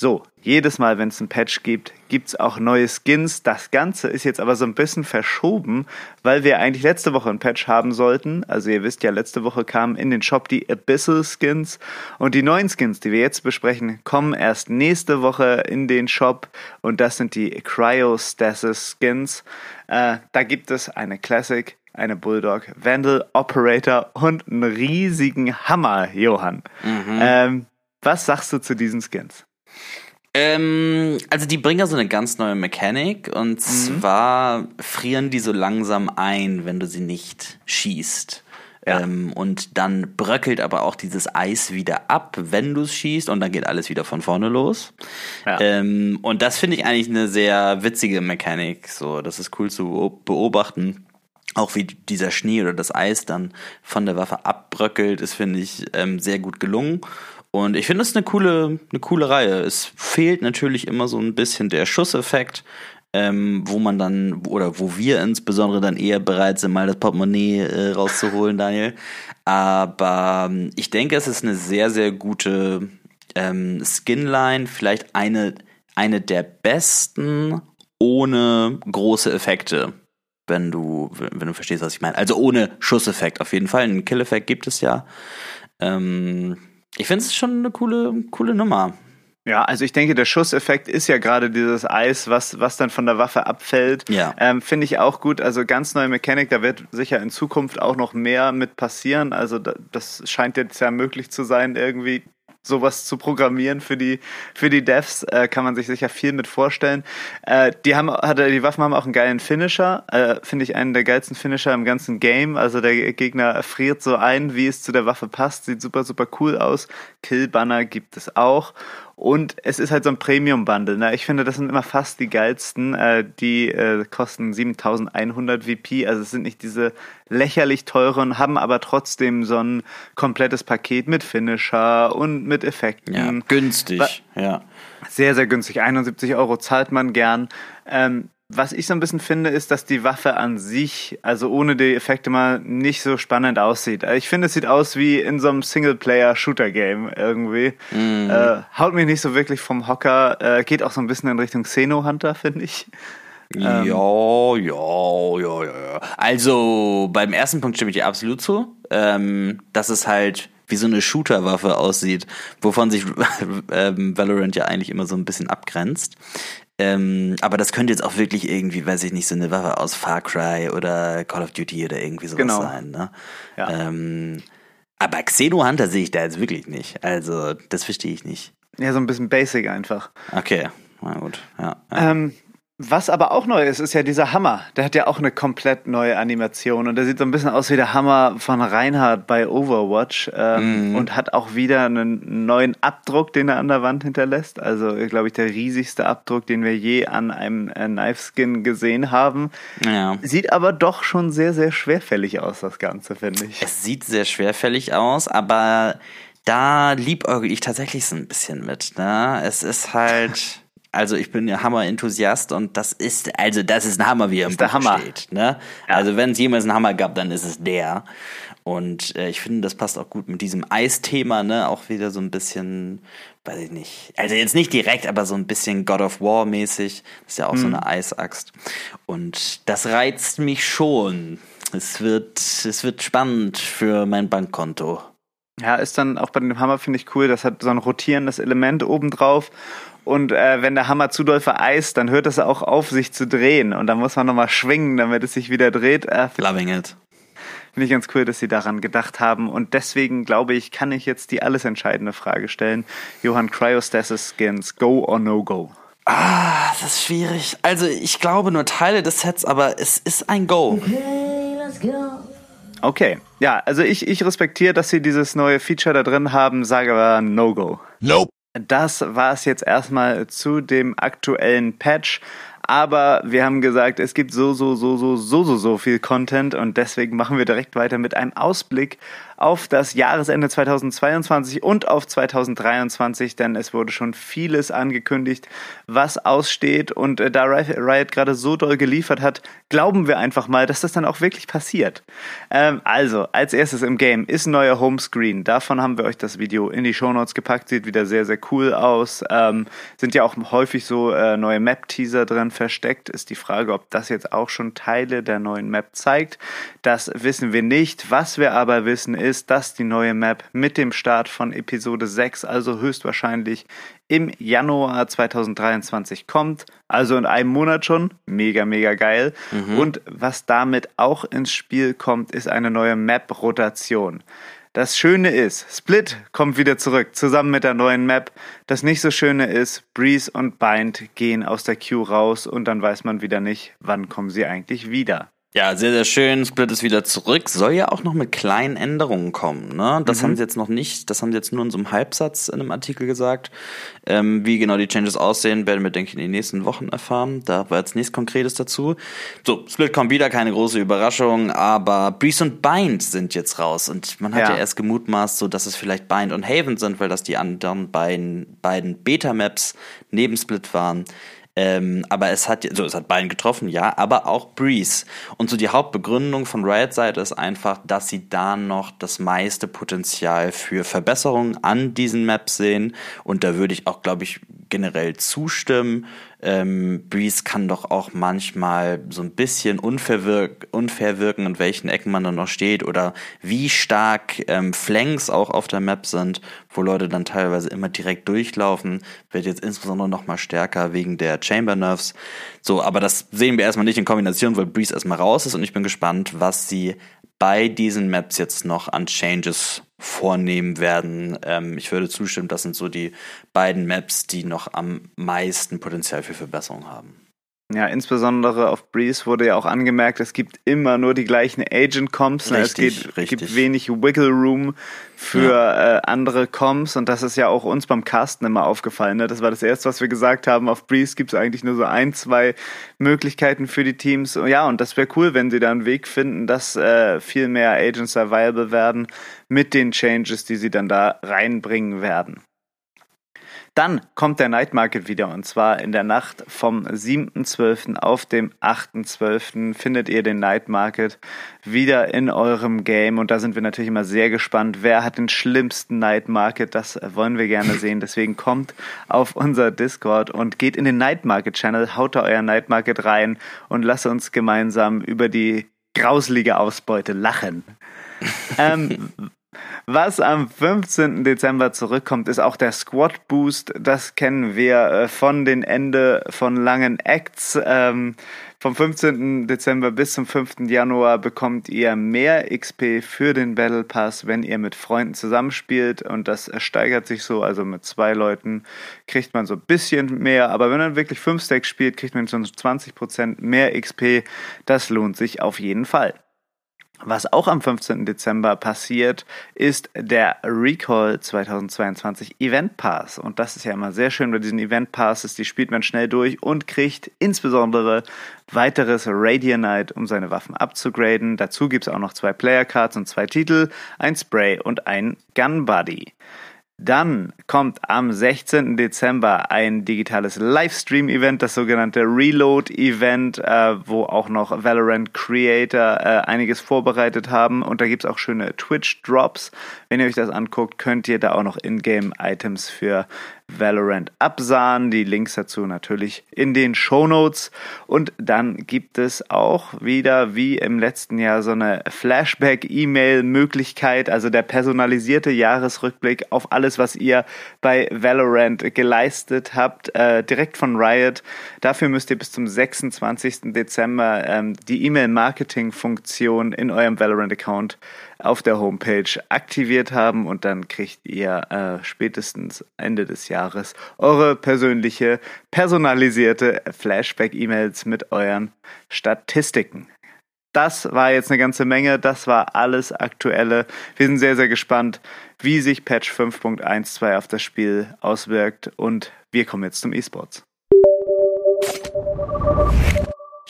So, jedes Mal, wenn es ein Patch gibt, gibt es auch neue Skins. Das Ganze ist jetzt aber so ein bisschen verschoben, weil wir eigentlich letzte Woche ein Patch haben sollten. Also ihr wisst ja, letzte Woche kamen in den Shop die Abyssal Skins und die neuen Skins, die wir jetzt besprechen, kommen erst nächste Woche in den Shop und das sind die Cryostasis Skins. Äh, da gibt es eine Classic, eine Bulldog, Vandal, Operator und einen riesigen Hammer, Johann. Mhm. Ähm, was sagst du zu diesen Skins? Ähm, also die bringen ja so eine ganz neue Mechanik und mhm. zwar frieren die so langsam ein, wenn du sie nicht schießt. Ja. Ähm, und dann bröckelt aber auch dieses Eis wieder ab, wenn du es schießt und dann geht alles wieder von vorne los. Ja. Ähm, und das finde ich eigentlich eine sehr witzige Mechanik. So, das ist cool zu beobachten. Auch wie dieser Schnee oder das Eis dann von der Waffe abbröckelt, ist, finde ich, ähm, sehr gut gelungen. Und ich finde es eine coole, eine coole Reihe. Es fehlt natürlich immer so ein bisschen der Schusseffekt, ähm, wo man dann, oder wo wir insbesondere dann eher bereit sind, mal das Portemonnaie äh, rauszuholen, Daniel. Aber ähm, ich denke, es ist eine sehr, sehr gute ähm, Skinline, vielleicht eine, eine der besten ohne große Effekte wenn du, wenn du verstehst, was ich meine. Also ohne Schusseffekt auf jeden Fall. Einen Kill-Effekt gibt es ja. Ähm, ich finde es schon eine coole, coole Nummer. Ja, also ich denke, der Schusseffekt ist ja gerade dieses Eis, was, was dann von der Waffe abfällt. Ja. Ähm, Finde ich auch gut. Also ganz neue Mechanik, da wird sicher in Zukunft auch noch mehr mit passieren. Also das scheint jetzt ja möglich zu sein, irgendwie sowas zu programmieren für die für die Devs äh, kann man sich sicher viel mit vorstellen. Äh, die haben die Waffen haben auch einen geilen Finisher, äh, finde ich einen der geilsten Finisher im ganzen Game. Also der Gegner friert so ein, wie es zu der Waffe passt, sieht super super cool aus. Kill Banner gibt es auch Und es ist halt so ein Premium-Bundle. Ne? Ich finde, das sind immer fast die geilsten. Äh, die äh, kosten 7100 VP. Also es sind nicht diese lächerlich teuren, haben aber trotzdem so ein komplettes Paket mit Finisher und mit Effekten. Ja, günstig, ja. Sehr, sehr günstig. 71 Euro zahlt man gern. Ähm, was ich so ein bisschen finde, ist, dass die Waffe an sich, also ohne die Effekte mal, nicht so spannend aussieht. Ich finde, es sieht aus wie in so einem Singleplayer-Shooter-Game irgendwie. Mm. Äh, haut mich nicht so wirklich vom Hocker. Äh, geht auch so ein bisschen in Richtung Xeno-Hunter, finde ich. Ja, ähm, ja, ja, ja. Also beim ersten Punkt stimme ich dir absolut zu. Ähm, dass es halt wie so eine Shooter-Waffe aussieht, wovon sich ähm, Valorant ja eigentlich immer so ein bisschen abgrenzt. Ähm, aber das könnte jetzt auch wirklich irgendwie, weiß ich nicht, so eine Waffe aus Far Cry oder Call of Duty oder irgendwie sowas genau. sein. Ne? Ja. Ähm, aber Xeno Hunter sehe ich da jetzt wirklich nicht. Also, das verstehe ich nicht. Ja, so ein bisschen basic einfach. Okay, na gut. Ja, ja. Ähm, was aber auch neu ist, ist ja dieser Hammer. Der hat ja auch eine komplett neue Animation und der sieht so ein bisschen aus wie der Hammer von Reinhardt bei Overwatch ähm, mm. und hat auch wieder einen neuen Abdruck, den er an der Wand hinterlässt. Also, glaube ich, der riesigste Abdruck, den wir je an einem äh, Knife Skin gesehen haben. Ja. Sieht aber doch schon sehr, sehr schwerfällig aus, das Ganze, finde ich. Es sieht sehr schwerfällig aus, aber da liebäugel ich tatsächlich so ein bisschen mit. Ne? Es ist halt. Also ich bin ja Hammer-Enthusiast und das ist, also das ist ein Hammer, wie er im Buch Hammer. steht. Ne? Ja. Also wenn es jemals einen Hammer gab, dann ist es der. Und äh, ich finde, das passt auch gut mit diesem Eisthema, ne? Auch wieder so ein bisschen, weiß ich nicht. Also jetzt nicht direkt, aber so ein bisschen God of War mäßig. Das ist ja auch mhm. so eine Eisaxt. Und das reizt mich schon. Es wird, es wird spannend für mein Bankkonto. Ja, ist dann auch bei dem Hammer, finde ich cool, das hat so ein rotierendes Element obendrauf und äh, wenn der Hammer zu doll vereist, dann hört es auch auf, sich zu drehen. Und dann muss man nochmal schwingen, damit es sich wieder dreht. Äh, Loving it. Finde ich ganz cool, dass Sie daran gedacht haben. Und deswegen glaube ich, kann ich jetzt die alles entscheidende Frage stellen. Johann Cryostasis Skins, go or no go? Ah, das ist schwierig. Also ich glaube nur Teile des Sets, aber es ist ein Go. Okay, let's go. Okay, ja, also ich, ich respektiere, dass sie dieses neue Feature da drin haben, sage aber No-Go. Nope. Das war es jetzt erstmal zu dem aktuellen Patch. Aber wir haben gesagt, es gibt so, so, so, so, so, so, so viel Content und deswegen machen wir direkt weiter mit einem Ausblick auf das Jahresende 2022 und auf 2023, denn es wurde schon vieles angekündigt, was aussteht. Und äh, da Riot gerade so doll geliefert hat, glauben wir einfach mal, dass das dann auch wirklich passiert. Ähm, also, als erstes im Game ist ein neuer Homescreen. Davon haben wir euch das Video in die Shownotes gepackt. Sieht wieder sehr, sehr cool aus. Ähm, sind ja auch häufig so äh, neue Map-Teaser drin versteckt. Ist die Frage, ob das jetzt auch schon Teile der neuen Map zeigt. Das wissen wir nicht. Was wir aber wissen ist, ist, dass die neue Map mit dem Start von Episode 6, also höchstwahrscheinlich im Januar 2023 kommt. Also in einem Monat schon. Mega, mega geil. Mhm. Und was damit auch ins Spiel kommt, ist eine neue Map-Rotation. Das Schöne ist, Split kommt wieder zurück, zusammen mit der neuen Map. Das nicht so Schöne ist, Breeze und Bind gehen aus der Queue raus und dann weiß man wieder nicht, wann kommen sie eigentlich wieder. Ja, sehr, sehr schön. Split ist wieder zurück. Soll ja auch noch mit kleinen Änderungen kommen. Ne? Das mhm. haben sie jetzt noch nicht. Das haben sie jetzt nur in so einem Halbsatz in einem Artikel gesagt. Ähm, wie genau die Changes aussehen, werden wir, denke ich, in den nächsten Wochen erfahren. Da war jetzt nichts Konkretes dazu. So, Split kommt wieder, keine große Überraschung. Aber Breeze und Bind sind jetzt raus. Und man hat ja, ja erst gemutmaßt, so dass es vielleicht Bind und Haven sind, weil das die anderen beiden, beiden Beta-Maps neben Split waren. Ähm, aber es hat, so, es hat beiden getroffen, ja, aber auch Breeze. Und so die Hauptbegründung von Riot-Seite ist einfach, dass sie da noch das meiste Potenzial für Verbesserungen an diesen Maps sehen. Und da würde ich auch, glaube ich, generell zustimmen. Ähm, Breeze kann doch auch manchmal so ein bisschen unfair, wirk unfair wirken, in welchen Ecken man dann noch steht oder wie stark ähm, Flanks auch auf der Map sind, wo Leute dann teilweise immer direkt durchlaufen, wird jetzt insbesondere noch mal stärker wegen der Chamber Nerves. So, aber das sehen wir erstmal nicht in Kombination, weil Breeze erstmal raus ist und ich bin gespannt, was sie bei diesen Maps jetzt noch an Changes vornehmen werden. Ähm, ich würde zustimmen, das sind so die beiden Maps, die noch am meisten Potenzial für Verbesserung haben. Ja, insbesondere auf Breeze wurde ja auch angemerkt, es gibt immer nur die gleichen Agent-Comps. Ne? Es geht, gibt wenig Wiggle Room für ja. äh, andere Comps und das ist ja auch uns beim Casten immer aufgefallen. Ne? Das war das Erste, was wir gesagt haben. Auf Breeze gibt es eigentlich nur so ein, zwei Möglichkeiten für die Teams. Ja, und das wäre cool, wenn sie da einen Weg finden, dass äh, viel mehr Agents viable werden mit den Changes, die sie dann da reinbringen werden. Dann kommt der Night Market wieder und zwar in der Nacht vom 7.12. auf dem 8.12. findet ihr den Night Market wieder in eurem Game und da sind wir natürlich immer sehr gespannt, wer hat den schlimmsten Night Market, das wollen wir gerne sehen. Deswegen kommt auf unser Discord und geht in den Night Market Channel, haut da euer Night Market rein und lasst uns gemeinsam über die grauselige Ausbeute lachen. ähm, was am 15. Dezember zurückkommt, ist auch der Squad Boost. Das kennen wir äh, von den Ende von langen Acts. Ähm, vom 15. Dezember bis zum 5. Januar bekommt ihr mehr XP für den Battle Pass, wenn ihr mit Freunden zusammenspielt und das steigert sich so. Also mit zwei Leuten kriegt man so ein bisschen mehr, aber wenn man wirklich 5 Stacks spielt, kriegt man schon 20% mehr XP. Das lohnt sich auf jeden Fall. Was auch am 15. Dezember passiert, ist der Recall 2022 Event Pass. Und das ist ja immer sehr schön bei diesen Event Passes. Die spielt man schnell durch und kriegt insbesondere weiteres Radianite, um seine Waffen abzugraden. Dazu gibt es auch noch zwei Player Cards und zwei Titel, ein Spray und ein Gun Buddy. Dann kommt am 16. Dezember ein digitales Livestream-Event, das sogenannte Reload-Event, äh, wo auch noch Valorant Creator äh, einiges vorbereitet haben. Und da gibt's auch schöne Twitch-Drops. Wenn ihr euch das anguckt, könnt ihr da auch noch Ingame-Items für Valorant absahen. Die Links dazu natürlich in den Show Notes. Und dann gibt es auch wieder wie im letzten Jahr so eine Flashback-E-Mail-Möglichkeit, also der personalisierte Jahresrückblick auf alles, was ihr bei Valorant geleistet habt, äh, direkt von Riot. Dafür müsst ihr bis zum 26. Dezember ähm, die E-Mail-Marketing-Funktion in eurem Valorant-Account auf der Homepage aktiviert haben und dann kriegt ihr äh, spätestens Ende des Jahres eure persönliche, personalisierte Flashback-E-Mails mit euren Statistiken. Das war jetzt eine ganze Menge, das war alles Aktuelle. Wir sind sehr, sehr gespannt, wie sich Patch 5.12 auf das Spiel auswirkt und wir kommen jetzt zum E-Sports.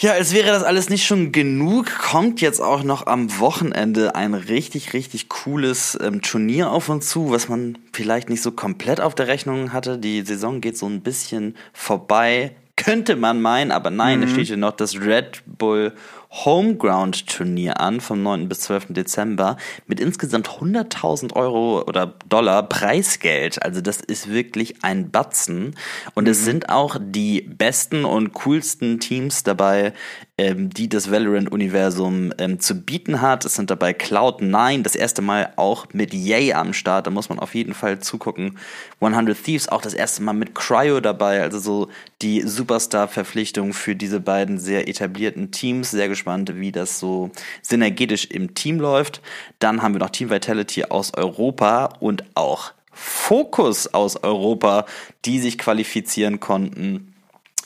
Ja, als wäre das alles nicht schon genug, kommt jetzt auch noch am Wochenende ein richtig, richtig cooles ähm, Turnier auf uns zu, was man vielleicht nicht so komplett auf der Rechnung hatte. Die Saison geht so ein bisschen vorbei, könnte man meinen, aber nein, mhm. es steht hier noch das Red Bull Homeground-Turnier an vom 9. bis 12. Dezember mit insgesamt 100.000 Euro oder Dollar Preisgeld. Also das ist wirklich ein Batzen. Und mhm. es sind auch die besten und coolsten Teams dabei ähm, die das Valorant-Universum ähm, zu bieten hat. Es sind dabei Cloud9, das erste Mal auch mit Yay am Start, da muss man auf jeden Fall zugucken. 100 Thieves auch das erste Mal mit Cryo dabei, also so die Superstar-Verpflichtung für diese beiden sehr etablierten Teams. Sehr gespannt, wie das so synergetisch im Team läuft. Dann haben wir noch Team Vitality aus Europa und auch Focus aus Europa, die sich qualifizieren konnten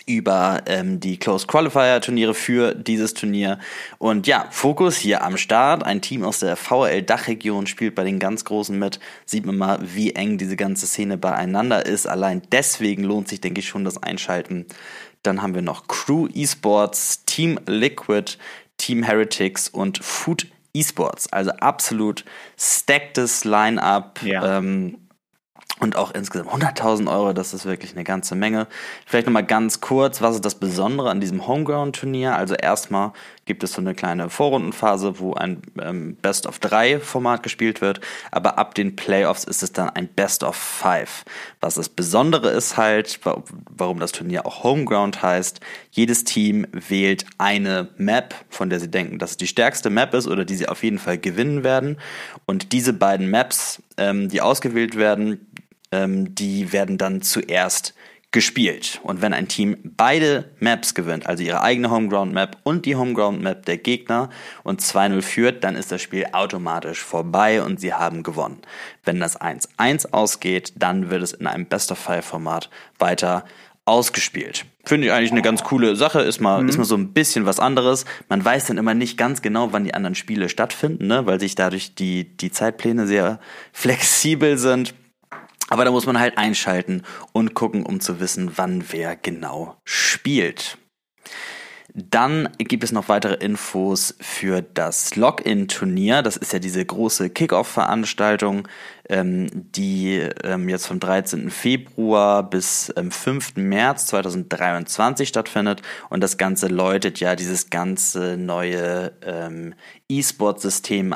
über ähm, die Close Qualifier Turniere für dieses Turnier. Und ja, Fokus hier am Start. Ein Team aus der VRL Dachregion spielt bei den ganz Großen mit. Sieht man mal, wie eng diese ganze Szene beieinander ist. Allein deswegen lohnt sich, denke ich, schon das Einschalten. Dann haben wir noch Crew Esports, Team Liquid, Team Heretics und Food Esports. Also absolut stacktes Line-up. Ja. Ähm, und auch insgesamt 100.000 Euro, das ist wirklich eine ganze Menge. Vielleicht nochmal ganz kurz, was ist das Besondere an diesem Homeground-Turnier? Also erstmal gibt es so eine kleine Vorrundenphase, wo ein ähm, Best of 3 Format gespielt wird, aber ab den Playoffs ist es dann ein Best of 5. Was das Besondere ist halt, warum das Turnier auch Homeground heißt, jedes Team wählt eine Map, von der sie denken, dass es die stärkste Map ist oder die sie auf jeden Fall gewinnen werden. Und diese beiden Maps, ähm, die ausgewählt werden, ähm, die werden dann zuerst gespielt. Und wenn ein Team beide Maps gewinnt, also ihre eigene Homeground Map und die Homeground Map der Gegner und 2-0 führt, dann ist das Spiel automatisch vorbei und sie haben gewonnen. Wenn das 1-1 ausgeht, dann wird es in einem Best of Five Format weiter ausgespielt. Finde ich eigentlich eine ganz coole Sache, ist mal, mhm. ist mal so ein bisschen was anderes. Man weiß dann immer nicht ganz genau, wann die anderen Spiele stattfinden, ne? weil sich dadurch die, die Zeitpläne sehr flexibel sind. Aber da muss man halt einschalten und gucken, um zu wissen, wann wer genau spielt. Dann gibt es noch weitere Infos für das Login-Turnier. Das ist ja diese große Kickoff-Veranstaltung, ähm, die ähm, jetzt vom 13. Februar bis ähm, 5. März 2023 stattfindet. Und das Ganze läutet ja dieses ganze neue ähm, E-Sport-System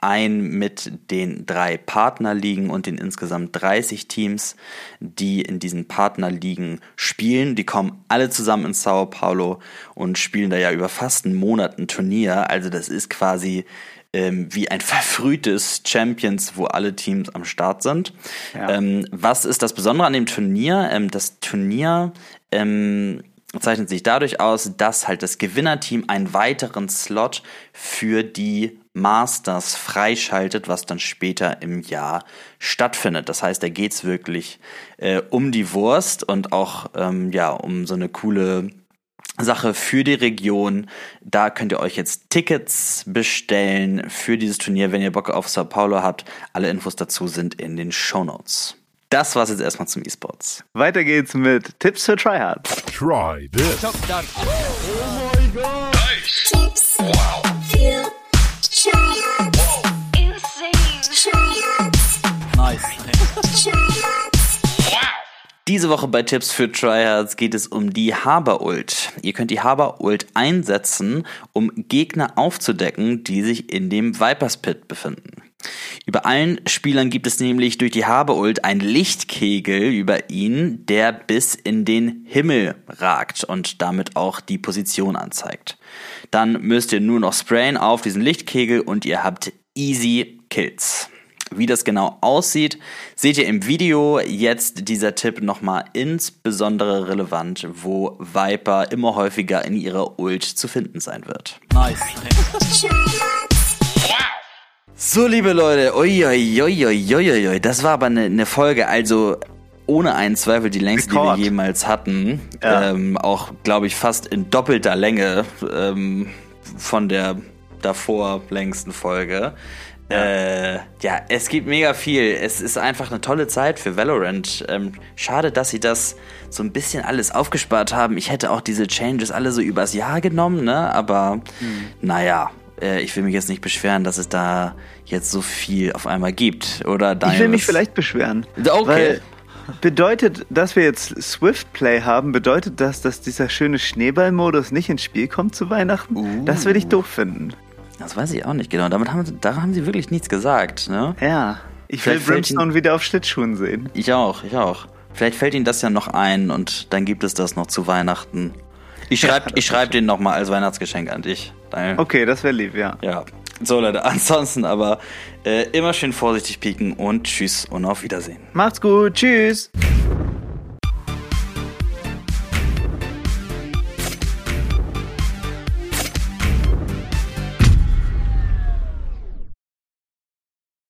ein mit den drei Partnerligen und den insgesamt 30 Teams, die in diesen Partnerligen spielen. Die kommen alle zusammen in Sao Paulo und spielen da ja über fast einen Monat ein Turnier. Also das ist quasi ähm, wie ein verfrühtes Champions, wo alle Teams am Start sind. Ja. Ähm, was ist das Besondere an dem Turnier? Ähm, das Turnier ähm, zeichnet sich dadurch aus, dass halt das Gewinnerteam einen weiteren Slot für die Masters freischaltet, was dann später im Jahr stattfindet. Das heißt, da geht's wirklich äh, um die Wurst und auch ähm, ja um so eine coole Sache für die Region. Da könnt ihr euch jetzt Tickets bestellen für dieses Turnier, wenn ihr Bock auf Sao Paulo habt. Alle Infos dazu sind in den Show Notes. Das war's jetzt erstmal zum E-Sports. Weiter geht's mit Tipps für Tryhards. Try this. Oh my god. Diese Woche bei Tipps für Tryhards geht es um die Haber-Ult. Ihr könnt die Haber-Ult einsetzen, um Gegner aufzudecken, die sich in dem Vipers Pit befinden. Über allen Spielern gibt es nämlich durch die Habeult einen Lichtkegel über ihn, der bis in den Himmel ragt und damit auch die Position anzeigt. Dann müsst ihr nur noch sprayen auf diesen Lichtkegel und ihr habt easy Kills. Wie das genau aussieht, seht ihr im Video. Jetzt dieser Tipp nochmal insbesondere relevant, wo Viper immer häufiger in ihrer Ult zu finden sein wird. Nice. So, liebe Leute, uiuiuiuiui, das war aber eine, eine Folge, also ohne einen Zweifel die längste, Rekord. die wir jemals hatten. Ja. Ähm, auch, glaube ich, fast in doppelter Länge ähm, von der davor längsten Folge. Ja. Äh, ja, es gibt mega viel. Es ist einfach eine tolle Zeit für Valorant. Ähm, schade, dass sie das so ein bisschen alles aufgespart haben. Ich hätte auch diese Changes alle so übers Jahr genommen, ne? Aber hm. naja, äh, ich will mich jetzt nicht beschweren, dass es da jetzt so viel auf einmal gibt. Oder dein, Ich will mich vielleicht beschweren. Okay. bedeutet, dass wir jetzt Swift Play haben, bedeutet das, dass dieser schöne Schneeballmodus nicht ins Spiel kommt zu Weihnachten? Uh. Das würde ich doof finden. Das weiß ich auch nicht genau. Damit haben, daran haben sie wirklich nichts gesagt, ne? Ja. Ich Vielleicht will Brimstone ihn, wieder auf Schlittschuhen sehen. Ich auch, ich auch. Vielleicht fällt ihnen das ja noch ein und dann gibt es das noch zu Weihnachten. Ich schreibe ja, schreib den nochmal als Weihnachtsgeschenk an dich. Daniel. Okay, das wäre lieb, ja. Ja. So, Leute, ansonsten aber äh, immer schön vorsichtig pieken und tschüss und auf Wiedersehen. Macht's gut, tschüss.